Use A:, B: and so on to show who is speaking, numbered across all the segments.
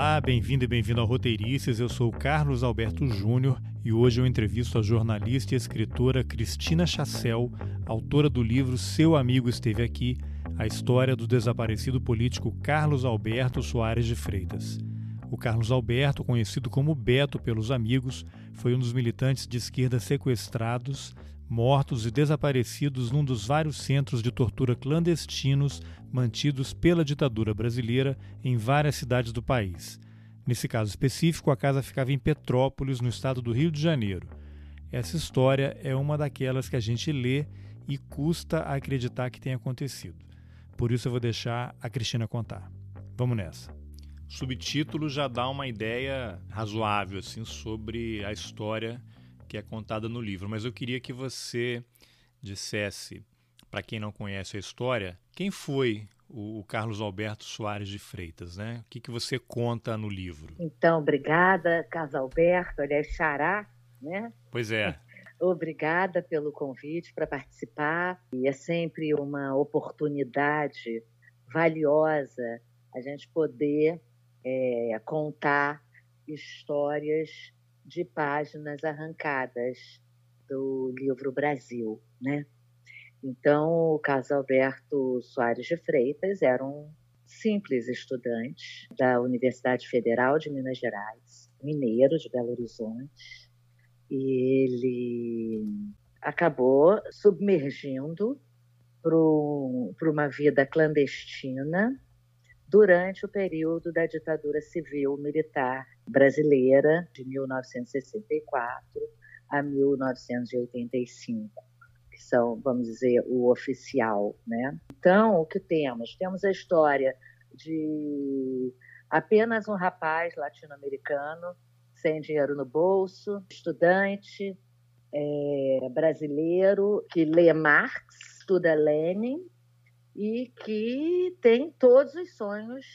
A: Olá, bem-vindo e bem-vindo ao Roteirices. Eu sou Carlos Alberto Júnior e hoje eu entrevisto a jornalista e escritora Cristina Chassel, autora do livro Seu Amigo Esteve Aqui, a história do desaparecido político Carlos Alberto Soares de Freitas. O Carlos Alberto, conhecido como Beto pelos amigos, foi um dos militantes de esquerda sequestrados, mortos e desaparecidos num dos vários centros de tortura clandestinos mantidos pela ditadura brasileira em várias cidades do país. Nesse caso específico, a casa ficava em Petrópolis, no estado do Rio de Janeiro. Essa história é uma daquelas que a gente lê e custa acreditar que tenha acontecido. Por isso eu vou deixar a Cristina contar. Vamos nessa. O subtítulo já dá uma ideia razoável assim sobre a história que é contada no livro, mas eu queria que você dissesse para quem não conhece a história, quem foi o, Carlos Alberto Soares de Freitas, né? O que, que você conta no livro?
B: Então, obrigada, Carlos Alberto, aliás, Xará, né?
A: Pois é.
B: Obrigada pelo convite para participar. E é sempre uma oportunidade valiosa a gente poder é, contar histórias de páginas arrancadas do livro Brasil, né? Então, o Carlos Alberto Soares de Freitas era um simples estudante da Universidade Federal de Minas Gerais, mineiro de Belo Horizonte, e ele acabou submergindo para uma vida clandestina durante o período da ditadura civil militar brasileira de 1964 a 1985 são, vamos dizer, o oficial, né? Então, o que temos? Temos a história de apenas um rapaz latino-americano sem dinheiro no bolso, estudante é, brasileiro que lê Marx, estuda Lenin e que tem todos os sonhos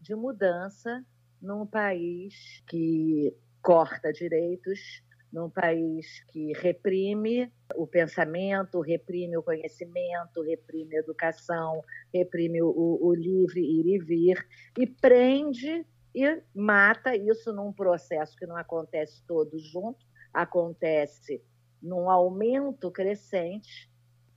B: de mudança num país que corta direitos, num país que reprime o pensamento, reprime o conhecimento, reprime a educação, reprime o, o livre ir e vir e prende e mata isso num processo que não acontece todo junto, acontece num aumento crescente,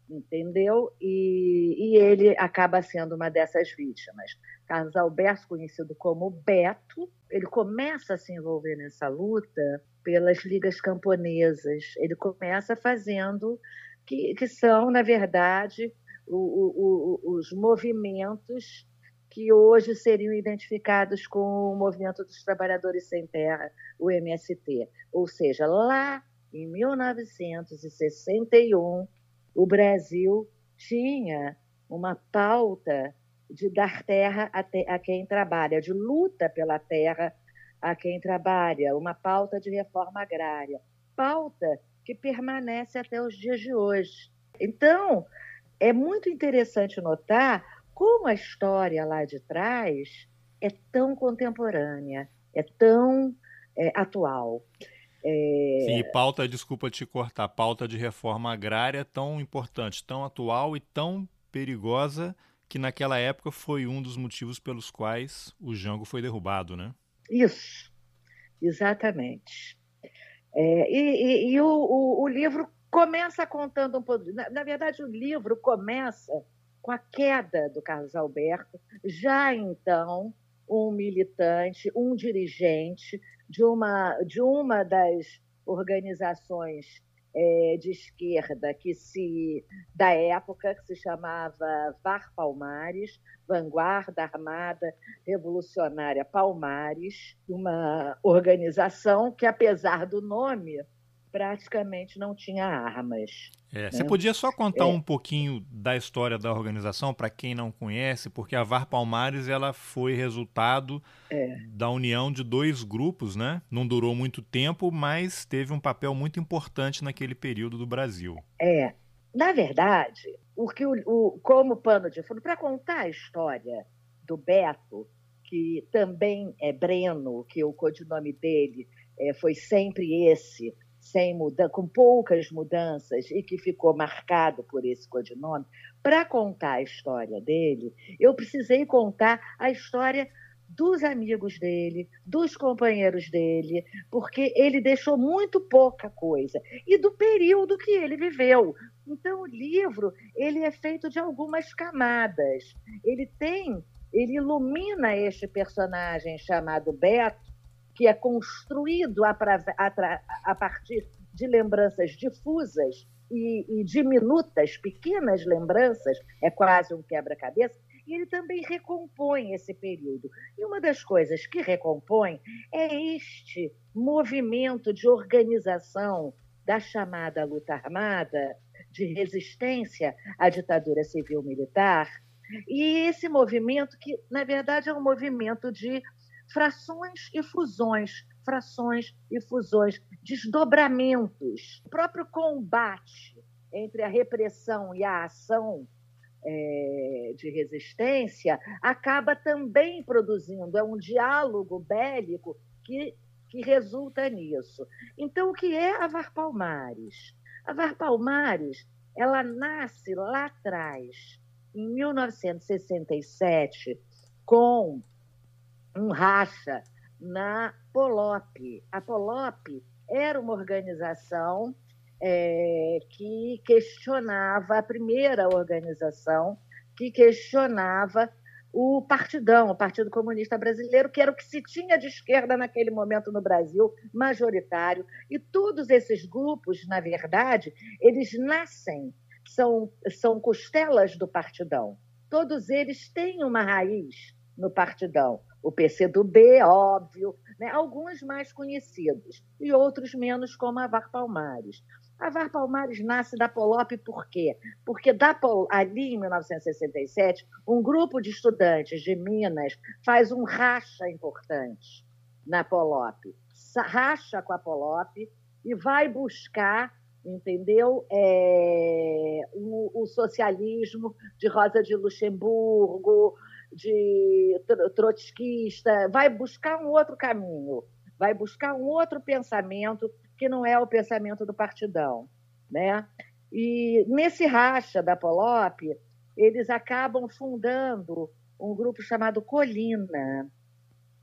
B: entendeu? E, e ele acaba sendo uma dessas vítimas. Carlos Alberto, conhecido como Beto, ele começa a se envolver nessa luta pelas ligas camponesas. Ele começa fazendo que, que são, na verdade, o, o, o, os movimentos que hoje seriam identificados com o Movimento dos Trabalhadores Sem Terra, o MST. Ou seja, lá em 1961, o Brasil tinha uma pauta de dar terra a, te, a quem trabalha, de luta pela terra a quem trabalha, uma pauta de reforma agrária, pauta que permanece até os dias de hoje. Então, é muito interessante notar como a história lá de trás é tão contemporânea, é tão é, atual.
A: É... Sim, pauta, desculpa te cortar, pauta de reforma agrária é tão importante, tão atual e tão perigosa que naquela época foi um dos motivos pelos quais o Jango foi derrubado, né?
B: Isso, exatamente. É, e, e, e o, o, o, livro começa contando um pouco. Na, na, verdade, o livro começa com a queda do Carlos Alberto, já então um militante, um dirigente de uma, de uma das organizações é, de esquerda que se da época que se chamava VAR Palmares, Vanguarda Armada Revolucionária Palmares, uma organização que apesar do nome praticamente não tinha armas.
A: É, né? Você podia só contar é. um pouquinho da história da organização para quem não conhece, porque a VAR Palmares ela foi resultado é. da união de dois grupos, né? Não durou muito tempo, mas teve um papel muito importante naquele período do Brasil.
B: É, na verdade, o que o, o como pano de fundo para contar a história do Beto, que também é Breno, que o codinome dele é, foi sempre esse, sem muda, com poucas mudanças e que ficou marcado por esse codinome, para contar a história dele, eu precisei contar a história dos amigos dele, dos companheiros dele, porque ele deixou muito pouca coisa e do período que ele viveu. Então o livro ele é feito de algumas camadas. Ele tem, ele ilumina este personagem chamado Beto, que é construído a, a, a partir de lembranças difusas e, e diminutas, pequenas lembranças, é quase um quebra-cabeça, e ele também recompõe esse período. E uma das coisas que recompõe é este movimento de organização da chamada luta armada, de resistência à ditadura civil-militar, e esse movimento que, na verdade, é um movimento de frações e fusões, frações e fusões, desdobramentos. O próprio combate entre a repressão e a ação é, de resistência acaba também produzindo, é um diálogo bélico que, que resulta nisso. Então, o que é a Var Palmares? A Var Palmares ela nasce lá atrás, em 1967, com um racha na Polop. A Polop era uma organização é, que questionava, a primeira organização que questionava o Partidão, o Partido Comunista Brasileiro, que era o que se tinha de esquerda naquele momento no Brasil, majoritário. E todos esses grupos, na verdade, eles nascem, são, são costelas do Partidão. Todos eles têm uma raiz no Partidão. O PCdoB, óbvio, né? alguns mais conhecidos e outros menos, como a Var Palmares. A VAR Palmares nasce da Polop por quê? Porque da Pol... ali, em 1967, um grupo de estudantes de Minas faz um racha importante na Polop. Racha com a Polop e vai buscar, entendeu, é... o, o socialismo de Rosa de Luxemburgo, de trotskista, vai buscar um outro caminho, vai buscar um outro pensamento que não é o pensamento do partidão. Né? E nesse racha da Polop, eles acabam fundando um grupo chamado Colina,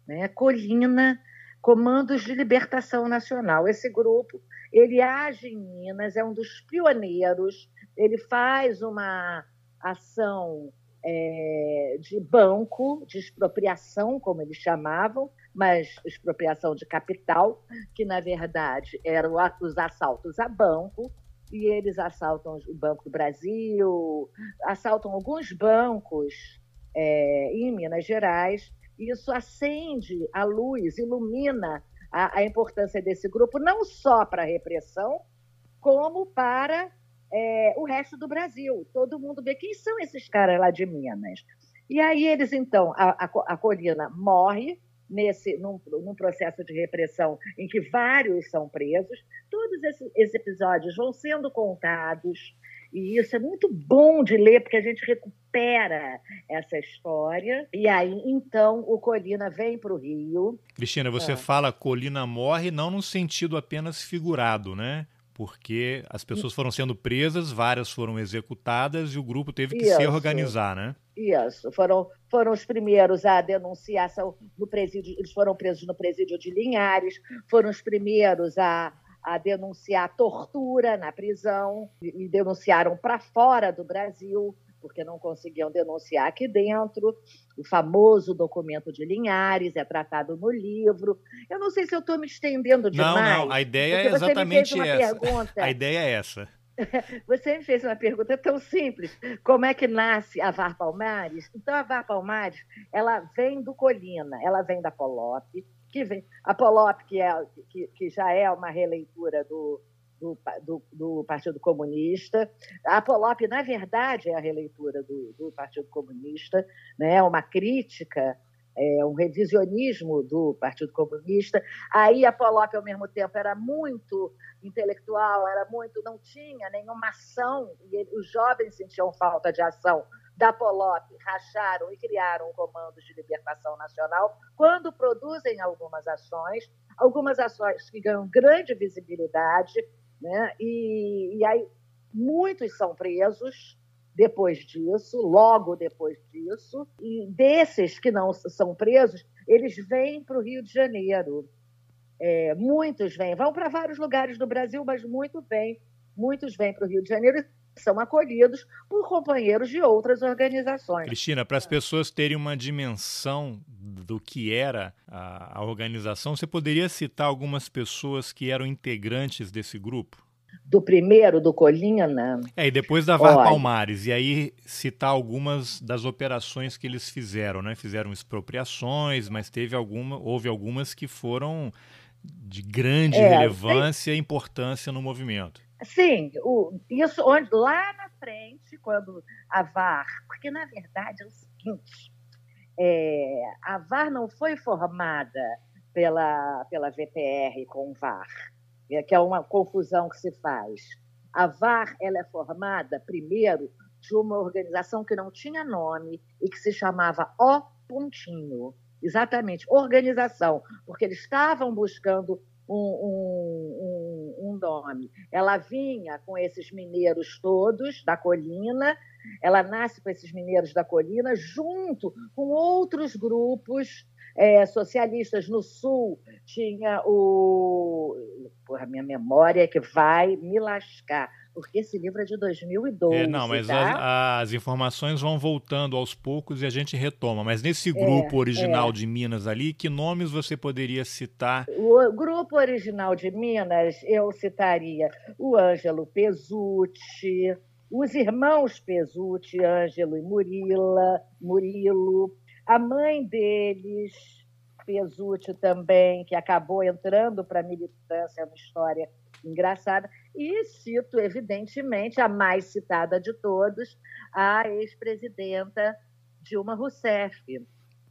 B: né? Colina Comandos de Libertação Nacional. Esse grupo ele age em Minas, é um dos pioneiros. Ele faz uma ação é, de banco, de expropriação, como eles chamavam, mas expropriação de capital, que na verdade eram os assaltos a banco, e eles assaltam o Banco do Brasil, assaltam alguns bancos é, em Minas Gerais. Isso acende a luz, ilumina a, a importância desse grupo, não só para a repressão, como para é, o resto do Brasil. Todo mundo vê quem são esses caras lá de Minas. E aí eles, então, a, a, a Colina morre, nesse num, num, processo de repressão em que vários são presos. Todos esses, esses, episódios vão sendo contados e isso é muito bom de ler porque a gente recupera essa história. E aí então o Colina vem para o Rio.
A: Cristina, você ah. fala Colina morre não no sentido apenas figurado, né? Porque as pessoas foram sendo presas, várias foram executadas e o grupo teve que Isso. se organizar, né?
B: Isso, foram, foram os primeiros a denunciar no presídio, eles foram presos no presídio de Linhares, foram os primeiros a, a denunciar tortura na prisão e, e denunciaram para fora do Brasil, porque não conseguiam denunciar aqui dentro. O famoso documento de Linhares é tratado no livro. Eu não sei se eu estou me estendendo demais.
A: Não, não, a ideia é exatamente essa. Pergunta. A ideia é essa.
B: Você me fez uma pergunta tão simples. Como é que nasce a VAR Palmares? Então, a VAR Palmares, ela vem do Colina, ela vem da Polop, que vem, a Polop, que, é, que, que já é uma releitura do, do, do, do, Partido Comunista. A Polop, na verdade, é a releitura do, do Partido Comunista, né? uma crítica é, um revisionismo do Partido Comunista. Aí a Polop, ao mesmo tempo, era muito intelectual, era muito, não tinha nenhuma ação, e ele, os jovens sentiam falta de ação da Polop, racharam e criaram um comando de libertação nacional, quando produzem algumas ações, algumas ações que ganham grande visibilidade, né? e, e aí muitos são presos, depois disso, logo depois disso, e desses que não são presos, eles vêm para o Rio de Janeiro. É, muitos vêm, vão para vários lugares do Brasil, mas muito vêm, muitos vêm para o Rio de Janeiro são acolhidos por companheiros de outras organizações.
A: Cristina, para as pessoas terem uma dimensão do que era a, a organização, você poderia citar algumas pessoas que eram integrantes desse grupo?
B: do primeiro, do Colina.
A: É, e depois da VAR Olha, Palmares, e aí citar algumas das operações que eles fizeram, né? Fizeram expropriações, mas teve alguma, houve algumas que foram de grande é, relevância e importância no movimento.
B: Sim, o, isso onde, lá na frente, quando a VAR, porque na verdade é o seguinte, é, a VAR não foi formada pela, pela VPR com VAR é, que é uma confusão que se faz. A VAR ela é formada, primeiro, de uma organização que não tinha nome e que se chamava O Pontinho. Exatamente, organização, porque eles estavam buscando um, um, um, nome. Ela vinha com esses mineiros todos da colina, ela nasce com esses mineiros da colina, junto com outros grupos é, socialistas no Sul tinha o. Porra, minha memória é que vai me lascar, porque esse livro é de 2012. É,
A: não, mas tá? as, as, informações vão voltando aos poucos e a gente retoma. Mas nesse é, grupo é, original é. de Minas ali, que nomes você poderia citar?
B: O grupo original de Minas, eu citaria o Ângelo Pesucci, os irmãos Pesucci, Ângelo e Murila, Murilo, a mãe deles, Pesucci também, que acabou entrando para a militância, é uma história engraçada. E cito, evidentemente, a mais citada de todos, a ex-presidenta Dilma Rousseff.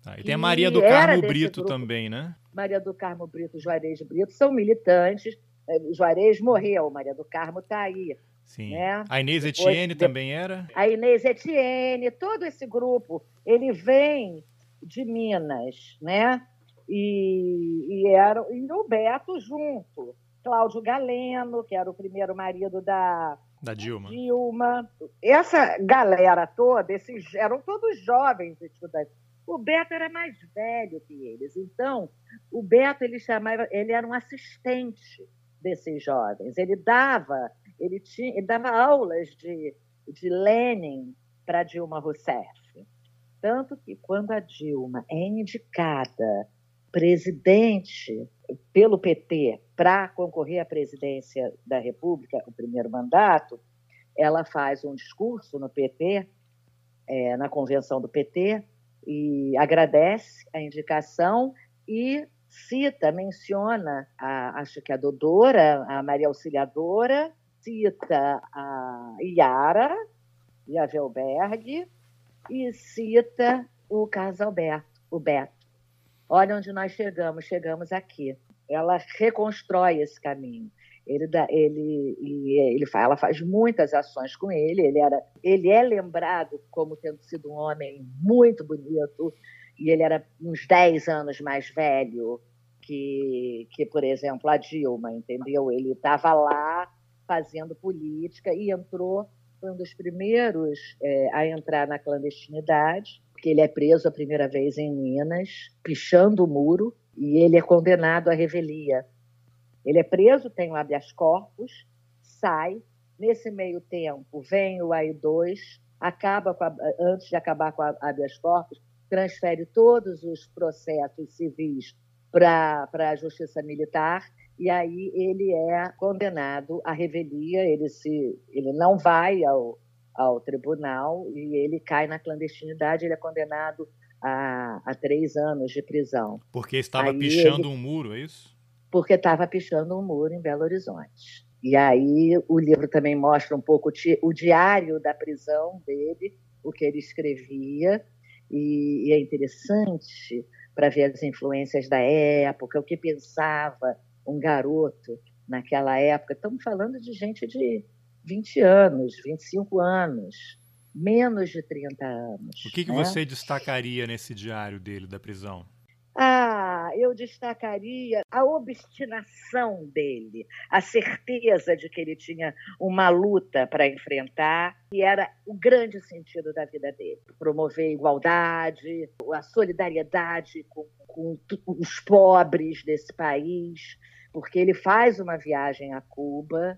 A: Ah, e tem a Maria do Carmo Brito grupo. também, né?
B: Maria do Carmo Brito e Juarez Brito são militantes. Eh, Juarez morreu, Maria do Carmo está aí.
A: Sim. Né? A Inês Etienne também era?
B: A Inês Etienne, todo esse grupo, ele vem de Minas, né? E, e, era, e o Beto junto. Cláudio Galeno, que era o primeiro marido da,
A: da Dilma.
B: Dilma. Essa galera toda, esses eram todos jovens estudantes. O Beto era mais velho que eles. Então, o Beto ele chamava, ele era um assistente desses jovens. Ele dava, ele tinha, ele dava aulas de, de Lenin para Dilma Rousseff. Tanto que quando a Dilma é indicada presidente pelo PT para concorrer à presidência da República, o primeiro mandato, ela faz um discurso no PT, é, na convenção do PT, e agradece a indicação e cita, menciona, a, acho que a Dodora, a Maria Auxiliadora, cita a Iara e a Velberg, e cita o Carlos Alberto, o Beto. Olha onde nós chegamos, chegamos aqui. Ela reconstrói esse caminho. Ele, dá, ele, ele, ela faz muitas ações com ele. Ele, era, ele é lembrado como tendo sido um homem muito bonito, e ele era uns 10 anos mais velho que, que por exemplo, a Dilma, entendeu? Ele estava lá fazendo política e entrou foi um dos primeiros é, a entrar na clandestinidade, porque ele é preso a primeira vez em Minas, pichando o muro, e ele é condenado à revelia. Ele é preso, tem o habeas corpus, sai. Nesse meio tempo, vem o AI-2, acaba a, antes de acabar com a habeas corpus, transfere todos os processos civis para a justiça militar e aí ele é condenado à revelia, ele, se, ele não vai ao, ao tribunal e ele cai na clandestinidade, ele é condenado a, a três anos de prisão.
A: Porque estava aí pichando ele, um muro, é isso?
B: Porque estava pichando um muro em Belo Horizonte. E aí o livro também mostra um pouco o diário da prisão dele, o que ele escrevia, e, e é interessante para ver as influências da época, o que pensava um garoto naquela época, estamos falando de gente de 20 anos, 25 anos, menos de 30 anos.
A: O que, que
B: né?
A: você destacaria nesse diário dele da prisão?
B: Ah, eu destacaria a obstinação dele, a certeza de que ele tinha uma luta para enfrentar, e era o grande sentido da vida dele. Promover a igualdade, a solidariedade com, com os pobres desse país, porque ele faz uma viagem a Cuba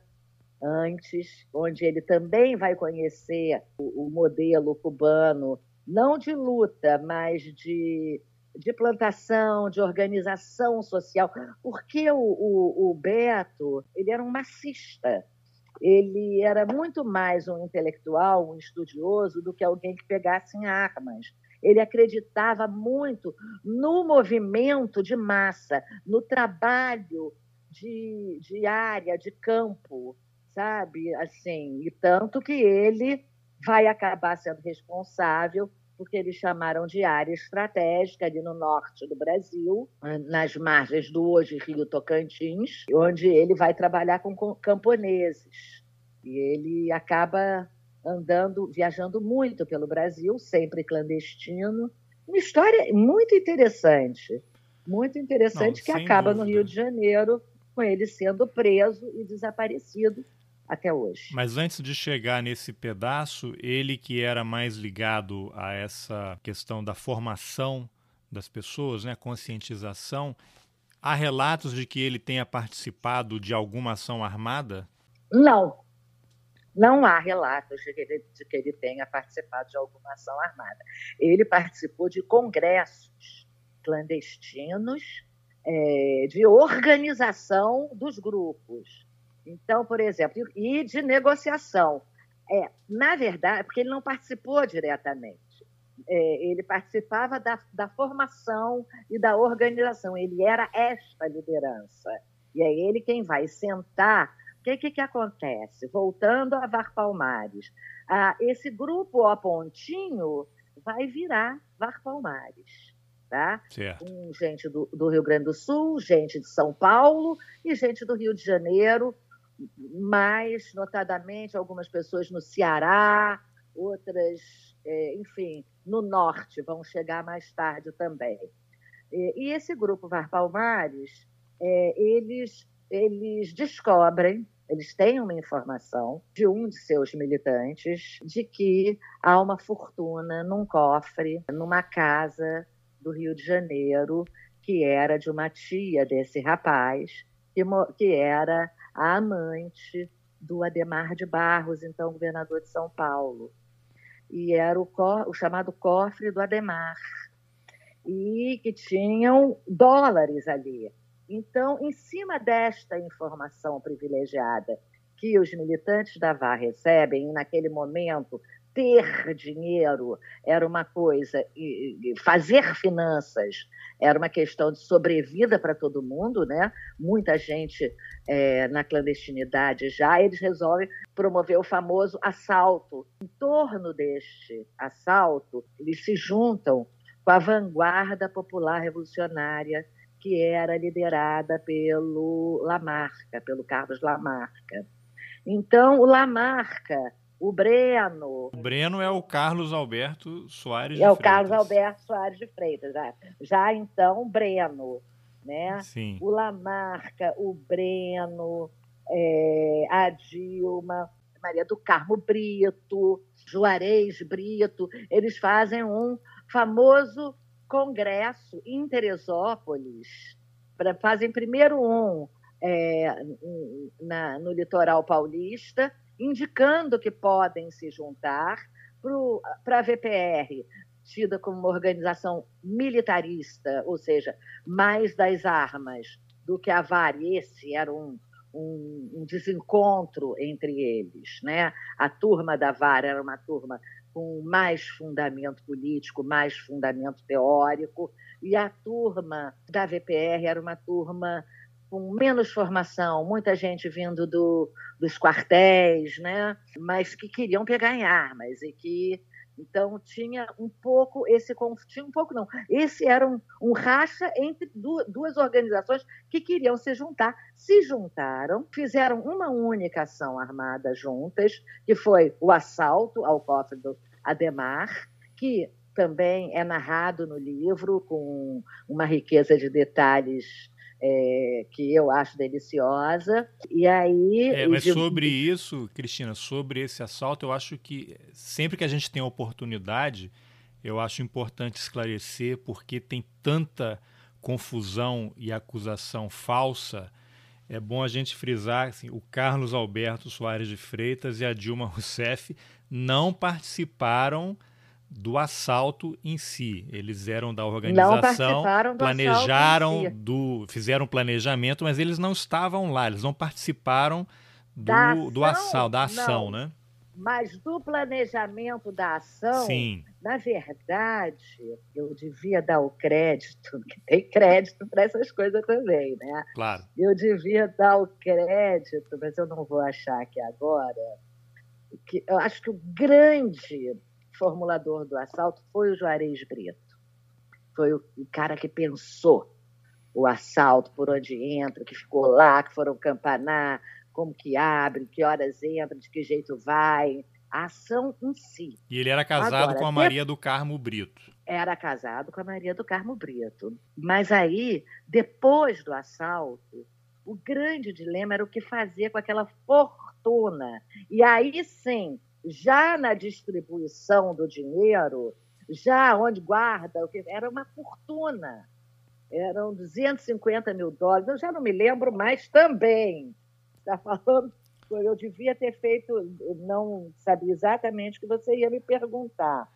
B: antes, onde ele também vai conhecer o, o modelo cubano, não de luta, mas de de plantação, de organização social, porque o, o, o, Beto ele era um massista, ele era muito mais um intelectual, um estudioso, do que alguém que pegasse em armas. Ele acreditava muito no movimento de massa, no trabalho de, de área, de campo, sabe? Assim, e tanto que ele vai acabar sendo responsável porque eles chamaram de área estratégica ali no norte do Brasil, nas margens do hoje Rio Tocantins, onde ele vai trabalhar com camponeses. E ele acaba andando, viajando muito pelo Brasil, sempre clandestino. Uma história muito interessante, muito interessante, Não, que acaba dúvida. no Rio de Janeiro, com ele sendo preso e desaparecido até hoje.
A: Mas antes de chegar nesse pedaço, ele que era mais ligado a essa questão da formação das pessoas, né, conscientização, há relatos de que ele tenha participado de alguma ação armada?
B: Não. Não há relatos de que, ele, de que ele tenha participado de alguma ação armada. Ele participou de congressos clandestinos é, de organização dos grupos então, por exemplo, e de negociação. É, na verdade, porque ele não participou diretamente. É, ele participava da, da formação e da organização. Ele era esta liderança. E é ele quem vai sentar. O que, que, que acontece? Voltando a Var Palmares, ah, esse grupo O Pontinho vai virar Var Palmares. Tá? Com gente do, do Rio Grande do Sul, gente de São Paulo e gente do Rio de Janeiro, mais notadamente algumas pessoas no Ceará, outras, é, enfim, no norte, vão chegar mais tarde também. E, esse grupo Var Palmares, é, eles, eles descobrem, eles têm uma informação de um de seus militantes de que há uma fortuna num cofre, numa casa do Rio de Janeiro, que era de uma tia desse rapaz, que, que era a amante do Ademar de Barros, então governador de São Paulo. E era o, o chamado cofre do Ademar. E que tinham dólares ali. Então, em cima desta informação privilegiada que os militantes da VAR recebem, e naquele momento ter dinheiro era uma coisa, e fazer finanças era uma questão de sobrevida para todo mundo, né? Muita gente é, na clandestinidade já, eles resolvem promover o famoso assalto. Em torno deste assalto, eles se juntam com a vanguarda popular revolucionária que era liderada pelo Lamarca, pelo Carlos Lamarca. Então, o Lamarca o Breno.
A: O Breno é o Carlos Alberto Soares
B: de
A: É
B: o Carlos Alberto Soares de Freitas. Já, já então, Breno. Né?
A: Sim.
B: O Lamarca, o Breno, é, a Dilma, Maria do Carmo Brito, Juarez Brito, eles fazem um famoso congresso em Teresópolis. Pra, fazem primeiro um é, na, no litoral paulista indicando que podem se juntar para a VPR, tida como uma organização militarista, ou seja, mais das armas do que a VAR. Esse era um, um, um, desencontro entre eles. Né? A turma da VAR era uma turma com mais fundamento político, mais fundamento teórico, e a turma da VPR era uma turma com menos formação, muita gente vindo do, dos quartéis, né? mas que queriam pegar em armas e que então tinha um pouco esse tinha um pouco não, esse era um, um racha entre duas organizações que queriam se juntar, se juntaram, fizeram uma única ação armada juntas, que foi o assalto ao cofre do Ademar, que também é narrado no livro com uma riqueza de detalhes é, que eu acho deliciosa. E aí.
A: É, mas sobre isso, Cristina, sobre esse assalto, eu acho que sempre que a gente tem a oportunidade, eu acho importante esclarecer porque tem tanta confusão e acusação falsa. É bom a gente frisar assim, o Carlos Alberto Soares de Freitas e a Dilma Rousseff não participaram do assalto em si. Eles eram da organização, do planejaram, si. do, fizeram planejamento, mas eles não estavam lá, eles não participaram do, da ação, do assalto, da ação, não. né?
B: Mas do planejamento da ação,
A: Sim.
B: na verdade, eu devia dar o crédito, que tem crédito para essas coisas também, né?
A: Claro.
B: Eu devia dar o crédito, mas eu não vou achar aqui agora. Que eu acho que o grande formulador do assalto foi o Juarez Brito. Foi o, o cara que pensou o assalto, por onde entra, que ficou lá, que foram campanar, como que abre, que horas entra, de que jeito vai, a ação em si.
A: E ele era casado Agora, com a Maria do Carmo Brito.
B: Era casado com a Maria do Carmo Brito. Mas aí, depois do assalto, o grande dilema era o que fazer com aquela fortuna. E aí sim, já na distribuição do dinheiro, já onde guarda, era uma fortuna. Eram 250 mil dólares, eu já não me lembro mais também. Está falando, eu devia ter feito, não sabia exatamente o que você ia me perguntar,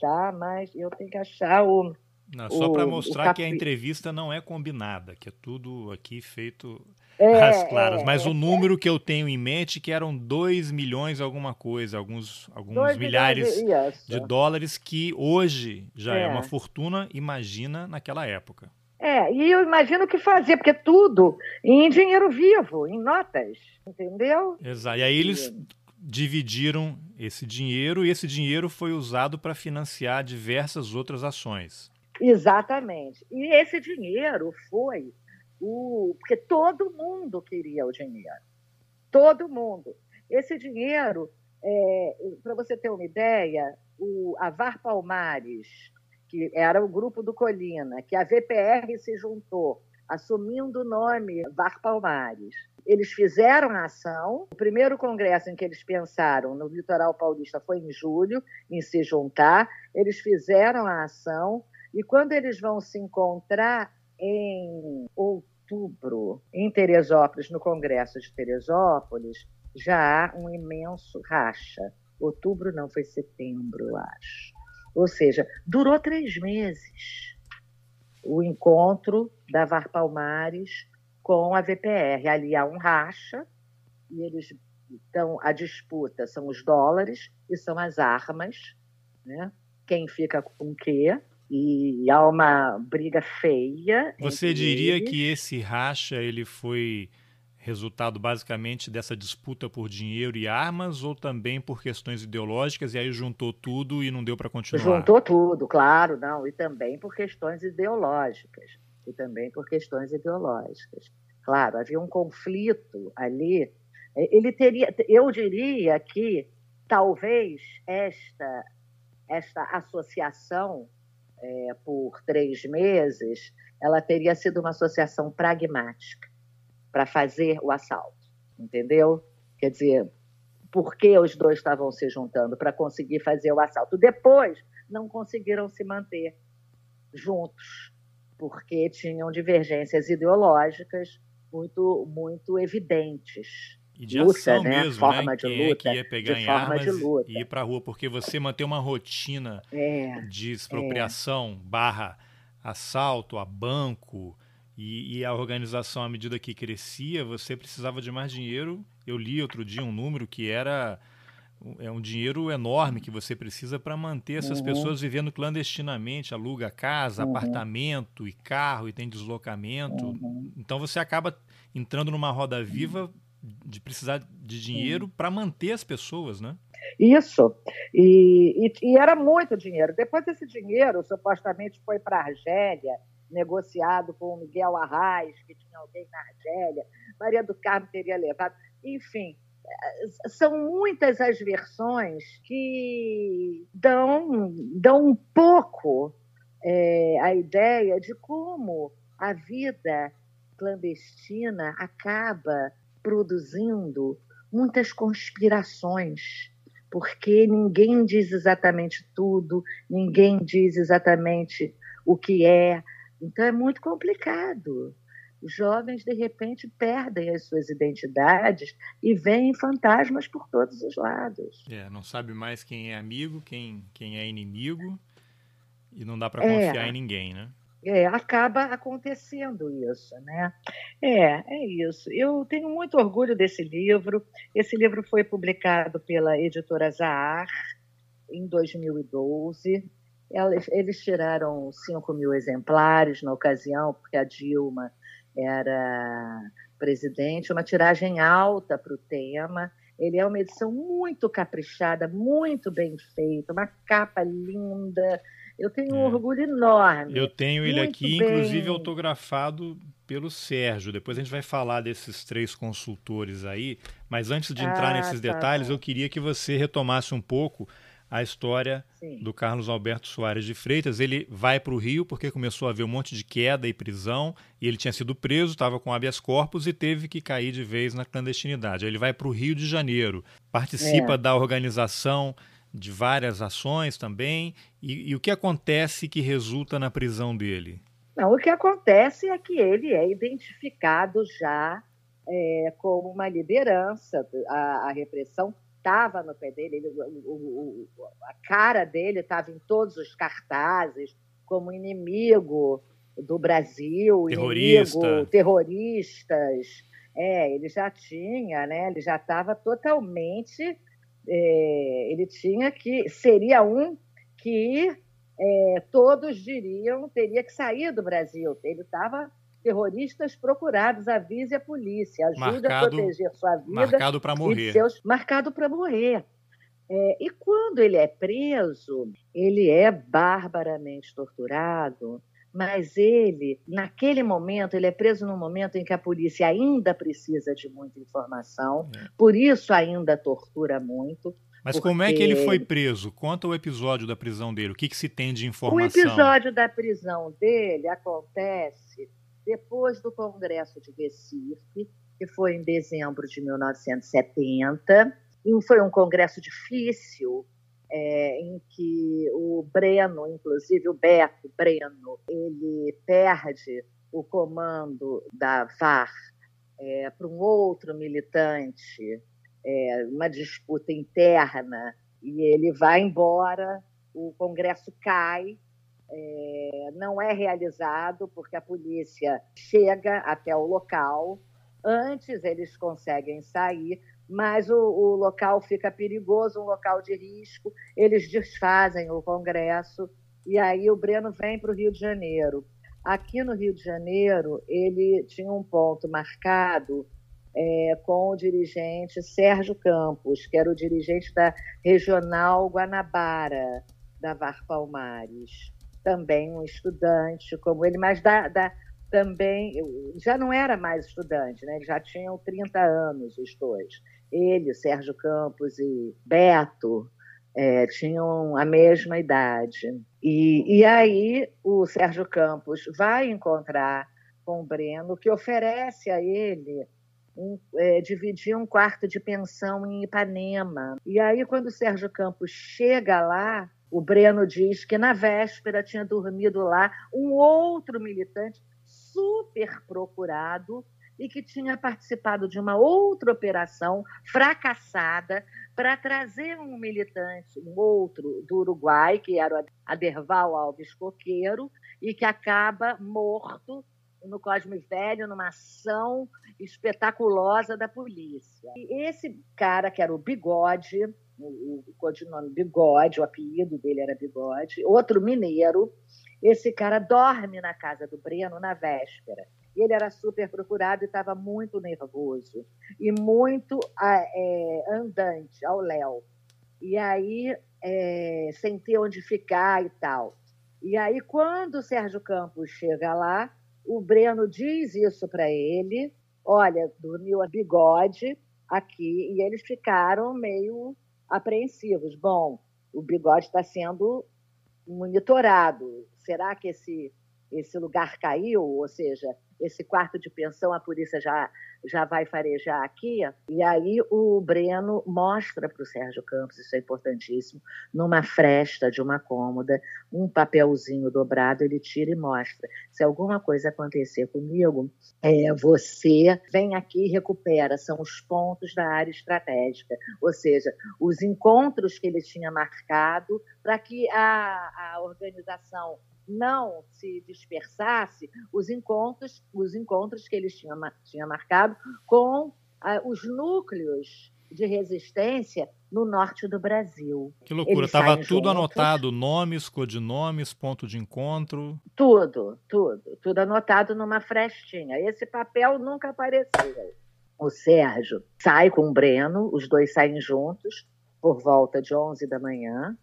B: tá? mas eu tenho que achar o.
A: Não, só para mostrar que a entrevista não é combinada, que é tudo aqui feito é, às claras. É, Mas é, o número que eu tenho em mente que eram 2 milhões alguma coisa, alguns, alguns milhares de, de, dólares, que hoje já é. uma é. fortuna, imagina naquela época.
B: É, e eu imagino o que fazer, porque tudo em dinheiro vivo, em notas, entendeu?
A: Exato. E aí eles dividiram esse dinheiro e esse dinheiro foi usado para financiar diversas outras ações.
B: Exatamente. E esse dinheiro foi o, porque todo mundo queria o dinheiro. Todo mundo. Esse dinheiro, é, para você ter uma ideia, o Avar Palmares, que era o grupo do Colina, que a VPR se juntou, assumindo o nome Var Palmares. Eles fizeram a ação. O primeiro congresso em que eles pensaram no litoral paulista foi em julho, em se juntar. Eles fizeram a ação. E quando eles vão se encontrar, em outubro, em Teresópolis, no Congresso de Teresópolis, já há um imenso racha. Outubro não, foi setembro, eu acho. Ou seja, durou três meses o encontro da VAR Palmares com a VPR. Ali há um racha e eles então a disputa são os dólares e são as armas, né? Quem fica com o quê? E há uma briga feia.
A: Você diria eles. que esse racha ele foi resultado basicamente dessa disputa por dinheiro e armas ou também por questões ideológicas e aí juntou tudo e não deu para continuar?
B: Juntou tudo, claro, não, e também por questões ideológicas, e também por questões ideológicas. Claro, havia um conflito ali. Ele teria, eu diria que talvez esta esta associação é, por três meses, ela teria sido uma associação pragmática para fazer o assalto, entendeu? Quer dizer, por que os dois estavam se juntando para conseguir fazer o assalto? Depois, não conseguiram se manter juntos, porque tinham divergências ideológicas muito, muito evidentes.
A: E de luta, ação né? mesmo, forma né? De Quem luta, é que ia pegar em armas e ir para a rua, porque você manter uma rotina é, de expropriação é. barra assalto a banco e, e, a organização à medida que crescia, você precisava de mais dinheiro. Eu li outro dia um número que era é um dinheiro enorme que você precisa para manter essas uhum. pessoas vivendo clandestinamente, aluga casa, uhum. apartamento e carro e tem deslocamento. Uhum. Então você acaba entrando numa roda viva de precisar de dinheiro para manter as pessoas, né?
B: Isso. E, e, e, era muito dinheiro. Depois esse dinheiro supostamente foi para a Argélia, negociado com o Miguel Arraes, que tinha alguém na Argélia. Maria do Carmo teria levado. Enfim, são muitas as versões que dão, dão um pouco é, a ideia de como a vida clandestina acaba produzindo muitas conspirações, porque ninguém diz exatamente tudo, ninguém diz exatamente o que é. Então é muito complicado. Os jovens, de repente, perdem as suas identidades e veem fantasmas por todos os lados.
A: É, não sabe mais quem é amigo, quem, quem é inimigo, e não dá para é. confiar é. em ninguém, né?
B: É, acaba acontecendo isso, né? É, é isso. Eu tenho muito orgulho desse livro. Esse livro foi publicado pela editora Zahar em 2012. Eles tiraram 5 mil exemplares na ocasião, porque a Dilma era presidente, uma tiragem alta para o tema. Ele é uma edição muito caprichada, muito bem feita, uma capa linda, eu tenho um é. orgulho enorme.
A: Eu tenho ele Muito aqui, bem. inclusive autografado pelo Sérgio. Depois a gente vai falar desses três consultores aí. Mas antes de entrar ah, nesses tá detalhes, bom. eu queria que você retomasse um pouco a história Sim. do Carlos Alberto Soares de Freitas. Ele vai para o Rio porque começou a haver um monte de queda e prisão, e ele tinha sido preso, estava com habeas corpus e teve que cair de vez na clandestinidade. Ele vai para o Rio de Janeiro, participa é. da organização de várias ações também. E, e, o que acontece que resulta na prisão dele?
B: Não, o que acontece é que ele é identificado já é, como uma liderança. A, a repressão estava no pé dele, ele, o, o, a cara dele estava em todos os cartazes como inimigo do Brasil,
A: Terrorista.
B: inimigo, terroristas. É, ele já tinha, né? Ele já estava totalmente é, ele tinha que seria um que é, todos diriam teria que sair do Brasil. Ele estava terroristas procurados, avise a polícia, ajude marcado, a proteger sua vida.
A: Marcado para morrer.
B: Seus, marcado para morrer. É, e quando ele é preso, ele é barbaramente torturado, mas ele, naquele momento, ele é preso num momento em que a polícia ainda precisa de muita informação, é. por isso ainda tortura muito.
A: Mas como é que ele foi preso? Conta o episódio da prisão dele. O que, que se tem de informação?
B: O episódio da prisão dele acontece depois do Congresso de Recife, que foi em dezembro de 1970. E foi um congresso difícil, é, em que o Breno, inclusive o Beto Breno, ele perde o comando da VAR é, para um outro militante, é, uma disputa interna, e ele vai embora, o Congresso cai, é, não é realizado porque a polícia chega até o local, antes eles conseguem sair, mas o, o, local fica perigoso, um local de risco. Eles desfazem o Congresso e aí o Breno vem para o Rio de Janeiro. Aqui no Rio de Janeiro, ele tinha um ponto marcado é, com o dirigente Sérgio Campos, que era o dirigente da Regional Guanabara, da VAR Palmares. Também um estudante como ele, mas da, da também já não era mais estudante, né? Já tinham 30 anos, os dois ele, Sérgio Campos e Beto é, tinham a mesma idade. E, e aí o Sérgio Campos vai encontrar com o Breno, que oferece a ele um, é, dividir um quarto de pensão em Ipanema. E aí, quando o Sérgio Campos chega lá, o Breno diz que na véspera tinha dormido lá um outro militante super procurado e que tinha participado de uma outra operação fracassada para trazer um militante, um outro do Uruguai, que era o Aderval Alves Coqueiro, e que acaba morto no Cosme Velho, numa ação espetaculosa da polícia. E esse cara, que era o Bigode, o, codinome Bigode, o apelido dele era Bigode, outro mineiro, esse cara dorme na casa do Breno na véspera ele era super procurado e estava muito nervoso e muito é, andante ao léu. E aí, é, sem ter onde ficar e tal. E aí, quando o Sérgio Campos chega lá, o Breno diz isso para ele: olha, dormiu a bigode, aqui e eles ficaram meio apreensivos. Bom, o bigode está sendo monitorado. Será que esse, esse lugar caiu? Ou seja, esse quarto de pensão, a polícia já, já vai farejar aqui. E aí o Breno mostra para o Sérgio Campos, isso é importantíssimo, numa fresta de uma cômoda, um papelzinho dobrado, ele tira e mostra. Se alguma coisa acontecer comigo, é, você vem aqui e recupera. São os pontos da área estratégica, ou seja, os encontros que ele tinha marcado para que a, a organização não se dispersasse os encontros, os encontros que eles tinham, tinham marcado com ah, os núcleos de resistência no norte do Brasil.
A: Que loucura, estava tudo juntos, anotado, nomes, codinomes, ponto de encontro.
B: Tudo, tudo, tudo anotado numa frestinha. Esse papel nunca apareceu. O Sérgio sai com o Breno, os dois saem juntos por volta de 11 da manhã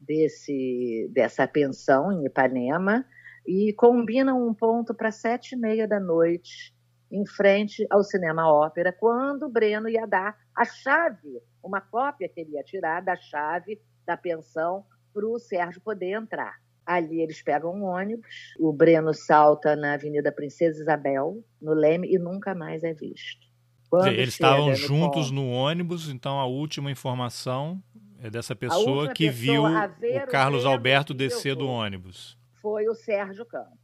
B: desse, dessa pensão em Ipanema e combinam um ponto para sete e meia da noite, em frente ao Cinema Ópera, quando o Breno ia dar a chave, uma cópia que ele ia tirar da chave da pensão para o Sérgio poder entrar. Ali eles pegam um ônibus, o Breno salta na Avenida Princesa Isabel, no Leme, e nunca mais é visto.
A: Quando eles estavam juntos no ônibus, então a última informação é dessa pessoa que viu o Carlos Alberto descer do ônibus.
B: Foi o Sérgio Campos.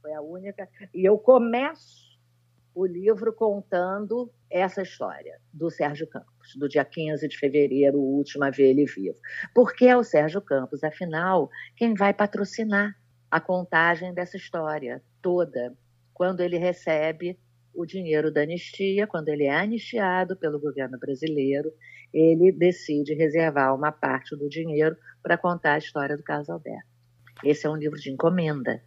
B: Foi a única. E eu começo o livro contando essa história do Sérgio Campos, do dia 15 de fevereiro, o último a ver ele vivo. Porque é o Sérgio Campos, afinal, quem vai patrocinar a contagem dessa história toda, quando ele recebe o dinheiro da anistia, quando ele é anistiado pelo governo brasileiro, ele decide reservar uma parte do dinheiro para contar a história do Carlos Alberto. Esse é um livro de encomenda,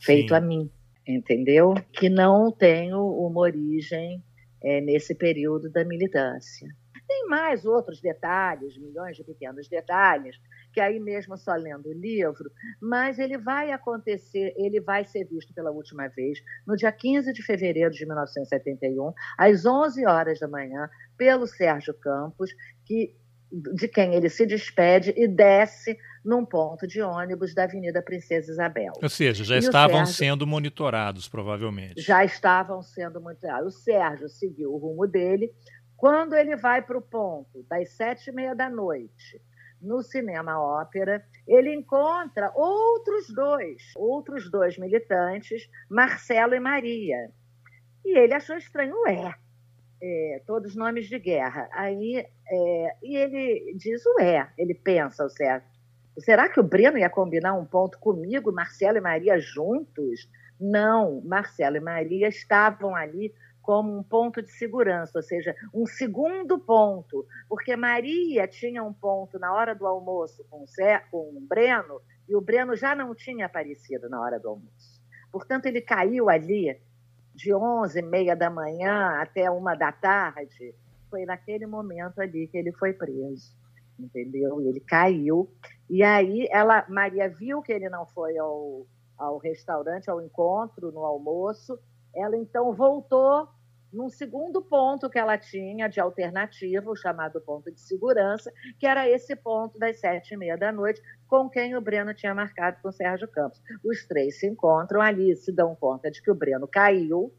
B: feito Sim. a mim, entendeu? Que não tem uma origem é, nesse período da militância. Tem mais outros detalhes, milhões de pequenos detalhes, que aí mesmo só lendo o livro, mas ele vai acontecer, ele vai ser visto pela última vez no dia 15 de fevereiro de 1971, às 11 horas da manhã, pelo Sérgio Campos, que de quem ele se despede e desce num ponto de ônibus da Avenida Princesa Isabel.
A: Ou seja, já e estavam Sérgio, sendo monitorados, provavelmente.
B: Já estavam sendo monitorados. O Sérgio seguiu o rumo dele, quando ele vai para o ponto das sete e meia da noite, no cinema ópera, ele encontra outros dois, outros dois militantes, Marcelo e Maria. E ele achou estranho, ué, é, todos nomes de guerra. Aí, é, e ele diz, ué, ele pensa, o certo. Será que o Breno ia combinar um ponto comigo, Marcelo e Maria juntos? Não, Marcelo e Maria estavam ali como um ponto de segurança, ou seja, um segundo ponto, porque Maria tinha um ponto na hora do almoço com o, com o Breno, e o Breno já não tinha aparecido na hora do almoço. Portanto, ele caiu ali de 11 e meia da manhã até uma da tarde. Foi naquele momento ali que ele foi preso, entendeu? Ele caiu. E aí ela, Maria viu que ele não foi ao, ao restaurante, ao encontro, no almoço. Ela então voltou num segundo ponto que ela tinha de alternativa, o chamado ponto de segurança, que era esse ponto das sete e meia da noite, com quem o Breno tinha marcado com o Sérgio Campos. Os três se encontram ali, se dão conta de que o Breno caiu,